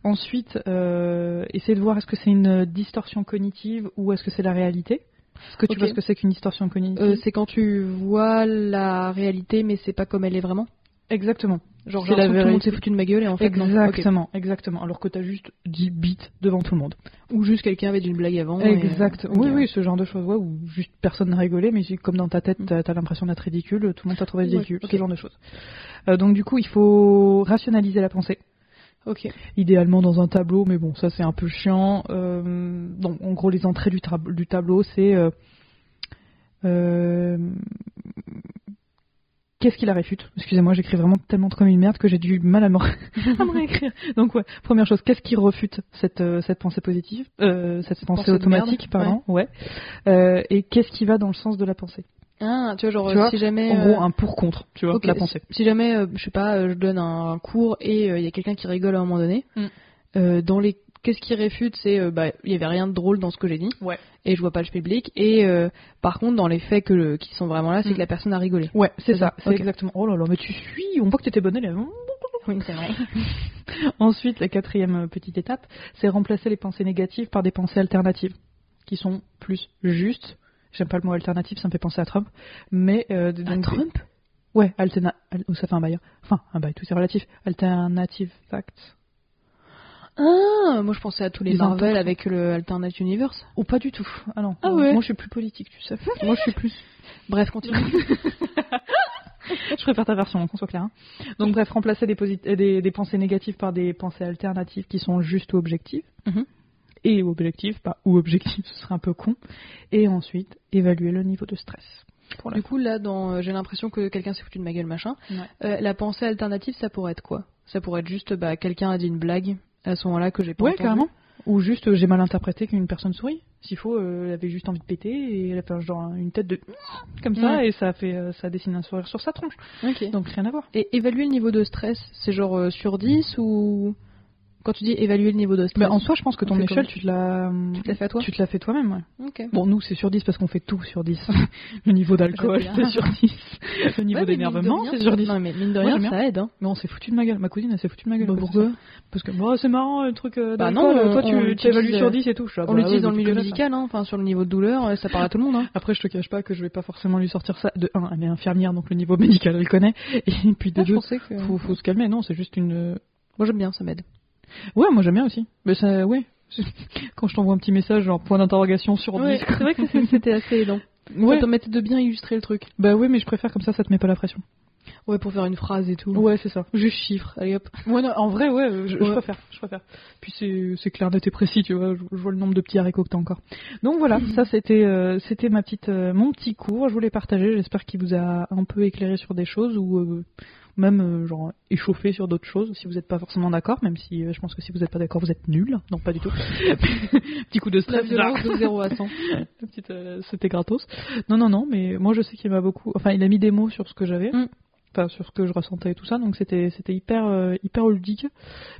Ensuite, euh, essayer de voir est-ce que c'est une distorsion cognitive ou est-ce que c'est la réalité? Est-ce que tu vois ce que c'est qu'une distorsion cognitive? Euh, c'est quand tu vois la réalité, mais c'est pas comme elle est vraiment? Exactement. Genre, j'ai la tout le monde s'est foutu de ma gueule et en fait non. Ok. Exactement, exactement. Alors que t'as juste dit bite devant tout le monde. Ou juste quelqu'un avait une blague avant. et, euh, Exact. Oui, oui, ce genre de choses. Ouais, où juste personne n'a rigolé, mais comme dans ta tête, t'as as, l'impression d'être ridicule, tout le monde t'a trouvé Ouais, ridicule, ok. ce genre de choses. Euh, donc du coup, il faut rationaliser la pensée. Ok. idéalement dans un tableau, mais bon, ça c'est un peu chiant. Euh, donc, en gros, les entrées du, tab- du tableau, c'est euh, qu'est-ce qui la réfute? Excusez-moi, j'écris vraiment tellement comme une merde que j'ai du mal à me, à me réécrire. Donc ouais, première chose, qu'est-ce qui refute cette euh, cette pensée positive, euh, cette pensée automatique, pardon, ouais. Euh, et qu'est-ce qui va dans le sens de la pensée? Ah, tu vois, genre, Tu vois, si jamais. En gros, un pour contre, tu vois, la pensée. Si, si jamais, je sais pas, je donne un cours et il y a quelqu'un qui rigole à un moment donné, Mm. dans les. Qu'est-ce qui réfute C'est, euh, bah, il y avait rien de drôle dans ce que j'ai dit. Ouais. Et je vois pas le public. Et euh, par contre, dans les faits que le- qui sont vraiment là, c'est Mm. que la personne a rigolé. Ouais, c'est ça, ça, c'est ok. exactement. Oh là là, mais tu suis, on voit que t'étais bonne élève. hein. Oui, c'est vrai. Ensuite, la quatrième euh, petite étape, c'est remplacer les pensées négatives par des pensées alternatives, qui sont plus justes. J'aime pas le mot alternative, ça me fait penser à Trump. Mais euh, À Trump? Ouais, alterna... al- oh, ça fait un bail. Enfin, un bail, tout c'est relatif. Alternative facts. Ah, moi je pensais à tous les Les Marvel avec le Alternate Universe. Ou pas du tout. Ah non. Ah ouais. Moi, je suis plus politique, tu sais. moi je suis plus. Bref, continue. je préfère ta version, qu'on soit clair. hein. Donc bref, remplacer des, euh, des, des pensées négatives par des pensées alternatives qui sont justes ou objectives. Mhm. Et objectives, pas ou objectives, ce serait un peu con. Et ensuite, évaluer le niveau de stress. Pour Du coup, là, dans, euh, j'ai l'impression que quelqu'un s'est foutu de ma gueule, machin. Ouais. Euh, la pensée alternative, ça pourrait être quoi? Ça pourrait être juste, bah, quelqu'un a dit une blague à ce moment-là que j'ai pas Ouais, entendu. carrément. Ou juste, euh, j'ai mal interprété qu'une personne sourit. S'il faut, euh, elle avait juste envie de péter et elle a fait genre une tête de comme ça Ouais. et ça a fait, euh, ça dessine un sourire sur sa tronche. Donc rien à voir. Et évaluer le niveau de stress, c'est genre sur 10 ou quand tu dis évaluer le niveau de stress Mais en soi, je pense que On ton échelle, tu te l'as, Tu te à toi tu te l'as fait toi-même. Ouais. Ok. Bon, nous, c'est sur 10 parce qu'on fait tout sur 10. le niveau d'alcool, c'est sur 10. Le niveau Ouais, d'énervement, c'est sur 10. Non, mais mine de Moi, rien, j'aime ça aide. Hein. Mais on s'est foutu de ma gueule. Ma cousine, elle s'est foutue de ma gueule. Bah, pourquoi. Parce que, moi, c'est marrant, le truc euh, Bah non, Toi, on- tu l'utilise, sur euh, 10 et tout. On bah, l'utilise dans le milieu médical, hein, enfin sur le niveau de douleur, euh, ça parle à tout le monde. Hein. Après, je te cache pas que je vais pas forcément lui sortir ça. De un, elle est infirmière, donc le niveau médical, elle connaît. Et puis de Ah, je deux, pensais que. faut, faut se calmer. Non, c'est juste une. Moi j'aime bien, ça m'aide. Ouais, moi j'aime bien aussi. Mais ça, ouais. Quand je t'envoie un petit message, genre point d'interrogation sur 10. Ouais, c'est vrai que c'était assez aidant. Ouais. Ça permettait de bien illustrer le truc. Bah oui, mais je préfère comme ça, ça te met pas la pression. Ouais, pour faire une phrase et tout. Ouais, c'est ça. Juste chiffre, allez hop. Ouais, non, en vrai, ouais, je, je Ouais. préfère, je préfère. Puis c'est, clair, net et précis, tu vois. Je, je vois le nombre de petits haricots que t'as encore. Donc voilà, ça c'était, euh, c'était ma petite, euh, mon petit cours. Je voulais partager. J'espère qu'il vous a un peu éclairé sur des choses ou euh, même euh, genre échauffé sur d'autres choses. Si vous n'êtes pas forcément d'accord, même si euh, je pense que si vous n'êtes pas d'accord, vous êtes nul. Non, pas du tout. petit coup de La stress. violence de 0 à 100. La petite, euh, c'était gratos. Non, non, non, mais moi je sais qu'il m'a beaucoup. Enfin, il a mis des mots sur ce que j'avais, Mm. enfin sur ce que je ressentais et tout ça, donc c'était c'était hyper euh, hyper ludique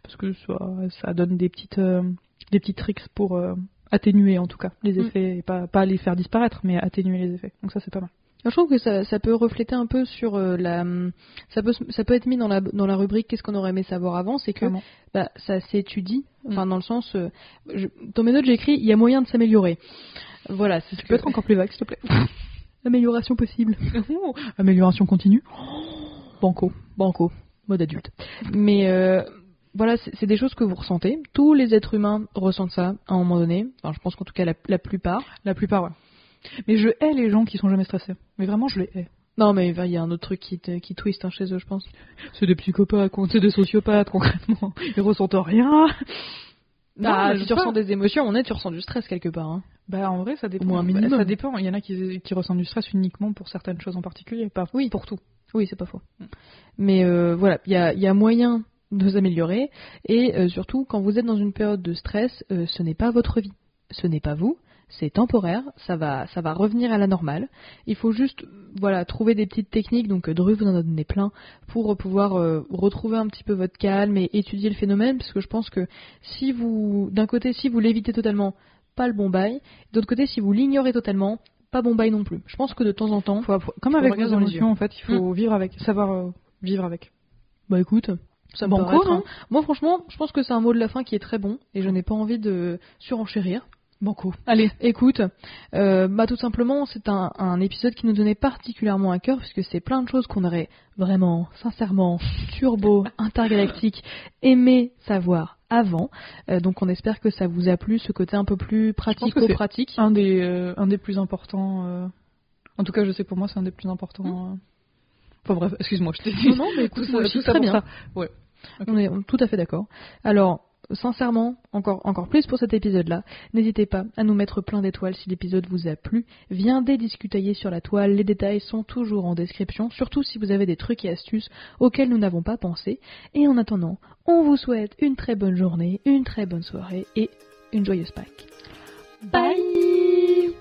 parce que ça, ça donne des petites euh, des petits tricks pour atténuer en tout cas les Mm. effets, et pas pas les faire disparaître, mais atténuer les effets. Donc ça c'est pas mal. Je trouve que ça, ça peut refléter un peu sur euh, la. Ça peut, ça peut être mis dans la, dans la rubrique Qu'est-ce qu'on aurait aimé savoir avant C'est que bah, ça s'étudie. Enfin, dans le sens. euh, je- dans mes notes, j'ai écrit Il y a moyen de s'améliorer. Voilà, c'est Tu peux être encore plus vague, s'il te plaît. Amélioration possible. Oh, Amélioration continue. Banco. Banco, mode adulte. Mais euh, voilà, c'est c'est des choses que vous ressentez. Tous les êtres humains ressentent ça à un moment donné. Enfin, je pense qu'en tout cas, la, la plupart. La plupart, ouais. Mais je hais les gens qui sont jamais stressés. Mais vraiment, je les hais. Non, mais il y a un autre truc qui, qui twist hein, chez eux, je pense. C'est des psychopathes, c'est des sociopathes concrètement. Ils ressentent rien. Ah, mais si je tu ressens des émotions, on est, tu ressens du stress quelque part. Hein. Bah en vrai ça dépend. Un Bah, minimum. ça dépend. Il y en a qui, qui ressentent du stress uniquement pour certaines choses en particulier, pas Oui. pour tout. Oui, c'est pas faux. Mais euh, voilà, il y a, il y a moyen de s'améliorer. Et euh, surtout, quand vous êtes dans une période de stress, euh, ce n'est pas votre vie. Ce n'est pas vous. C'est temporaire, ça va, ça va revenir à la normale. Il faut juste, voilà, trouver des petites techniques. Donc, euh, Dru vous en a donné plein pour pouvoir euh, retrouver un petit peu votre calme et étudier le phénomène, parce que je pense que si vous, d'un côté, si vous l'évitez totalement, pas le bon bail. D'autre côté, si vous l'ignorez totalement, pas bon bail non plus. Je pense que de temps en temps, Faut comme avec les émotions en fait, il faut vivre avec, savoir euh, vivre avec. bah écoute, ça me paraît hein. Moi, franchement, je pense que c'est un mot de la fin qui est très bon et je n'ai pas envie de surenchérir. Banco. Allez, écoute, euh, bah tout simplement, c'est un, un épisode qui nous donnait particulièrement à cœur puisque c'est plein de choses qu'on aurait vraiment, sincèrement, turbo, intergalactique, aimé savoir avant. Euh, donc on espère que ça vous a plu, ce côté un peu plus pratico-pratique. Un des, euh, un des plus importants. En tout cas, je sais pour moi, c'est un des plus importants. euh. Enfin bref, excuse-moi, je t'ai dit. Non, non, mais écoute, Tout ça- tout ça très bien. ça. Ouais. On est tout à fait d'accord. Alors, sincèrement, encore, encore plus pour cet épisode-là, n'hésitez pas à nous mettre plein d'étoiles si l'épisode vous a plu. Viendez discuter sur la toile, les détails sont toujours en description, surtout si vous avez des trucs et astuces auxquels nous n'avons pas pensé. Et en attendant, on vous souhaite une très bonne journée, une très bonne soirée et une joyeuse Pâques. Bye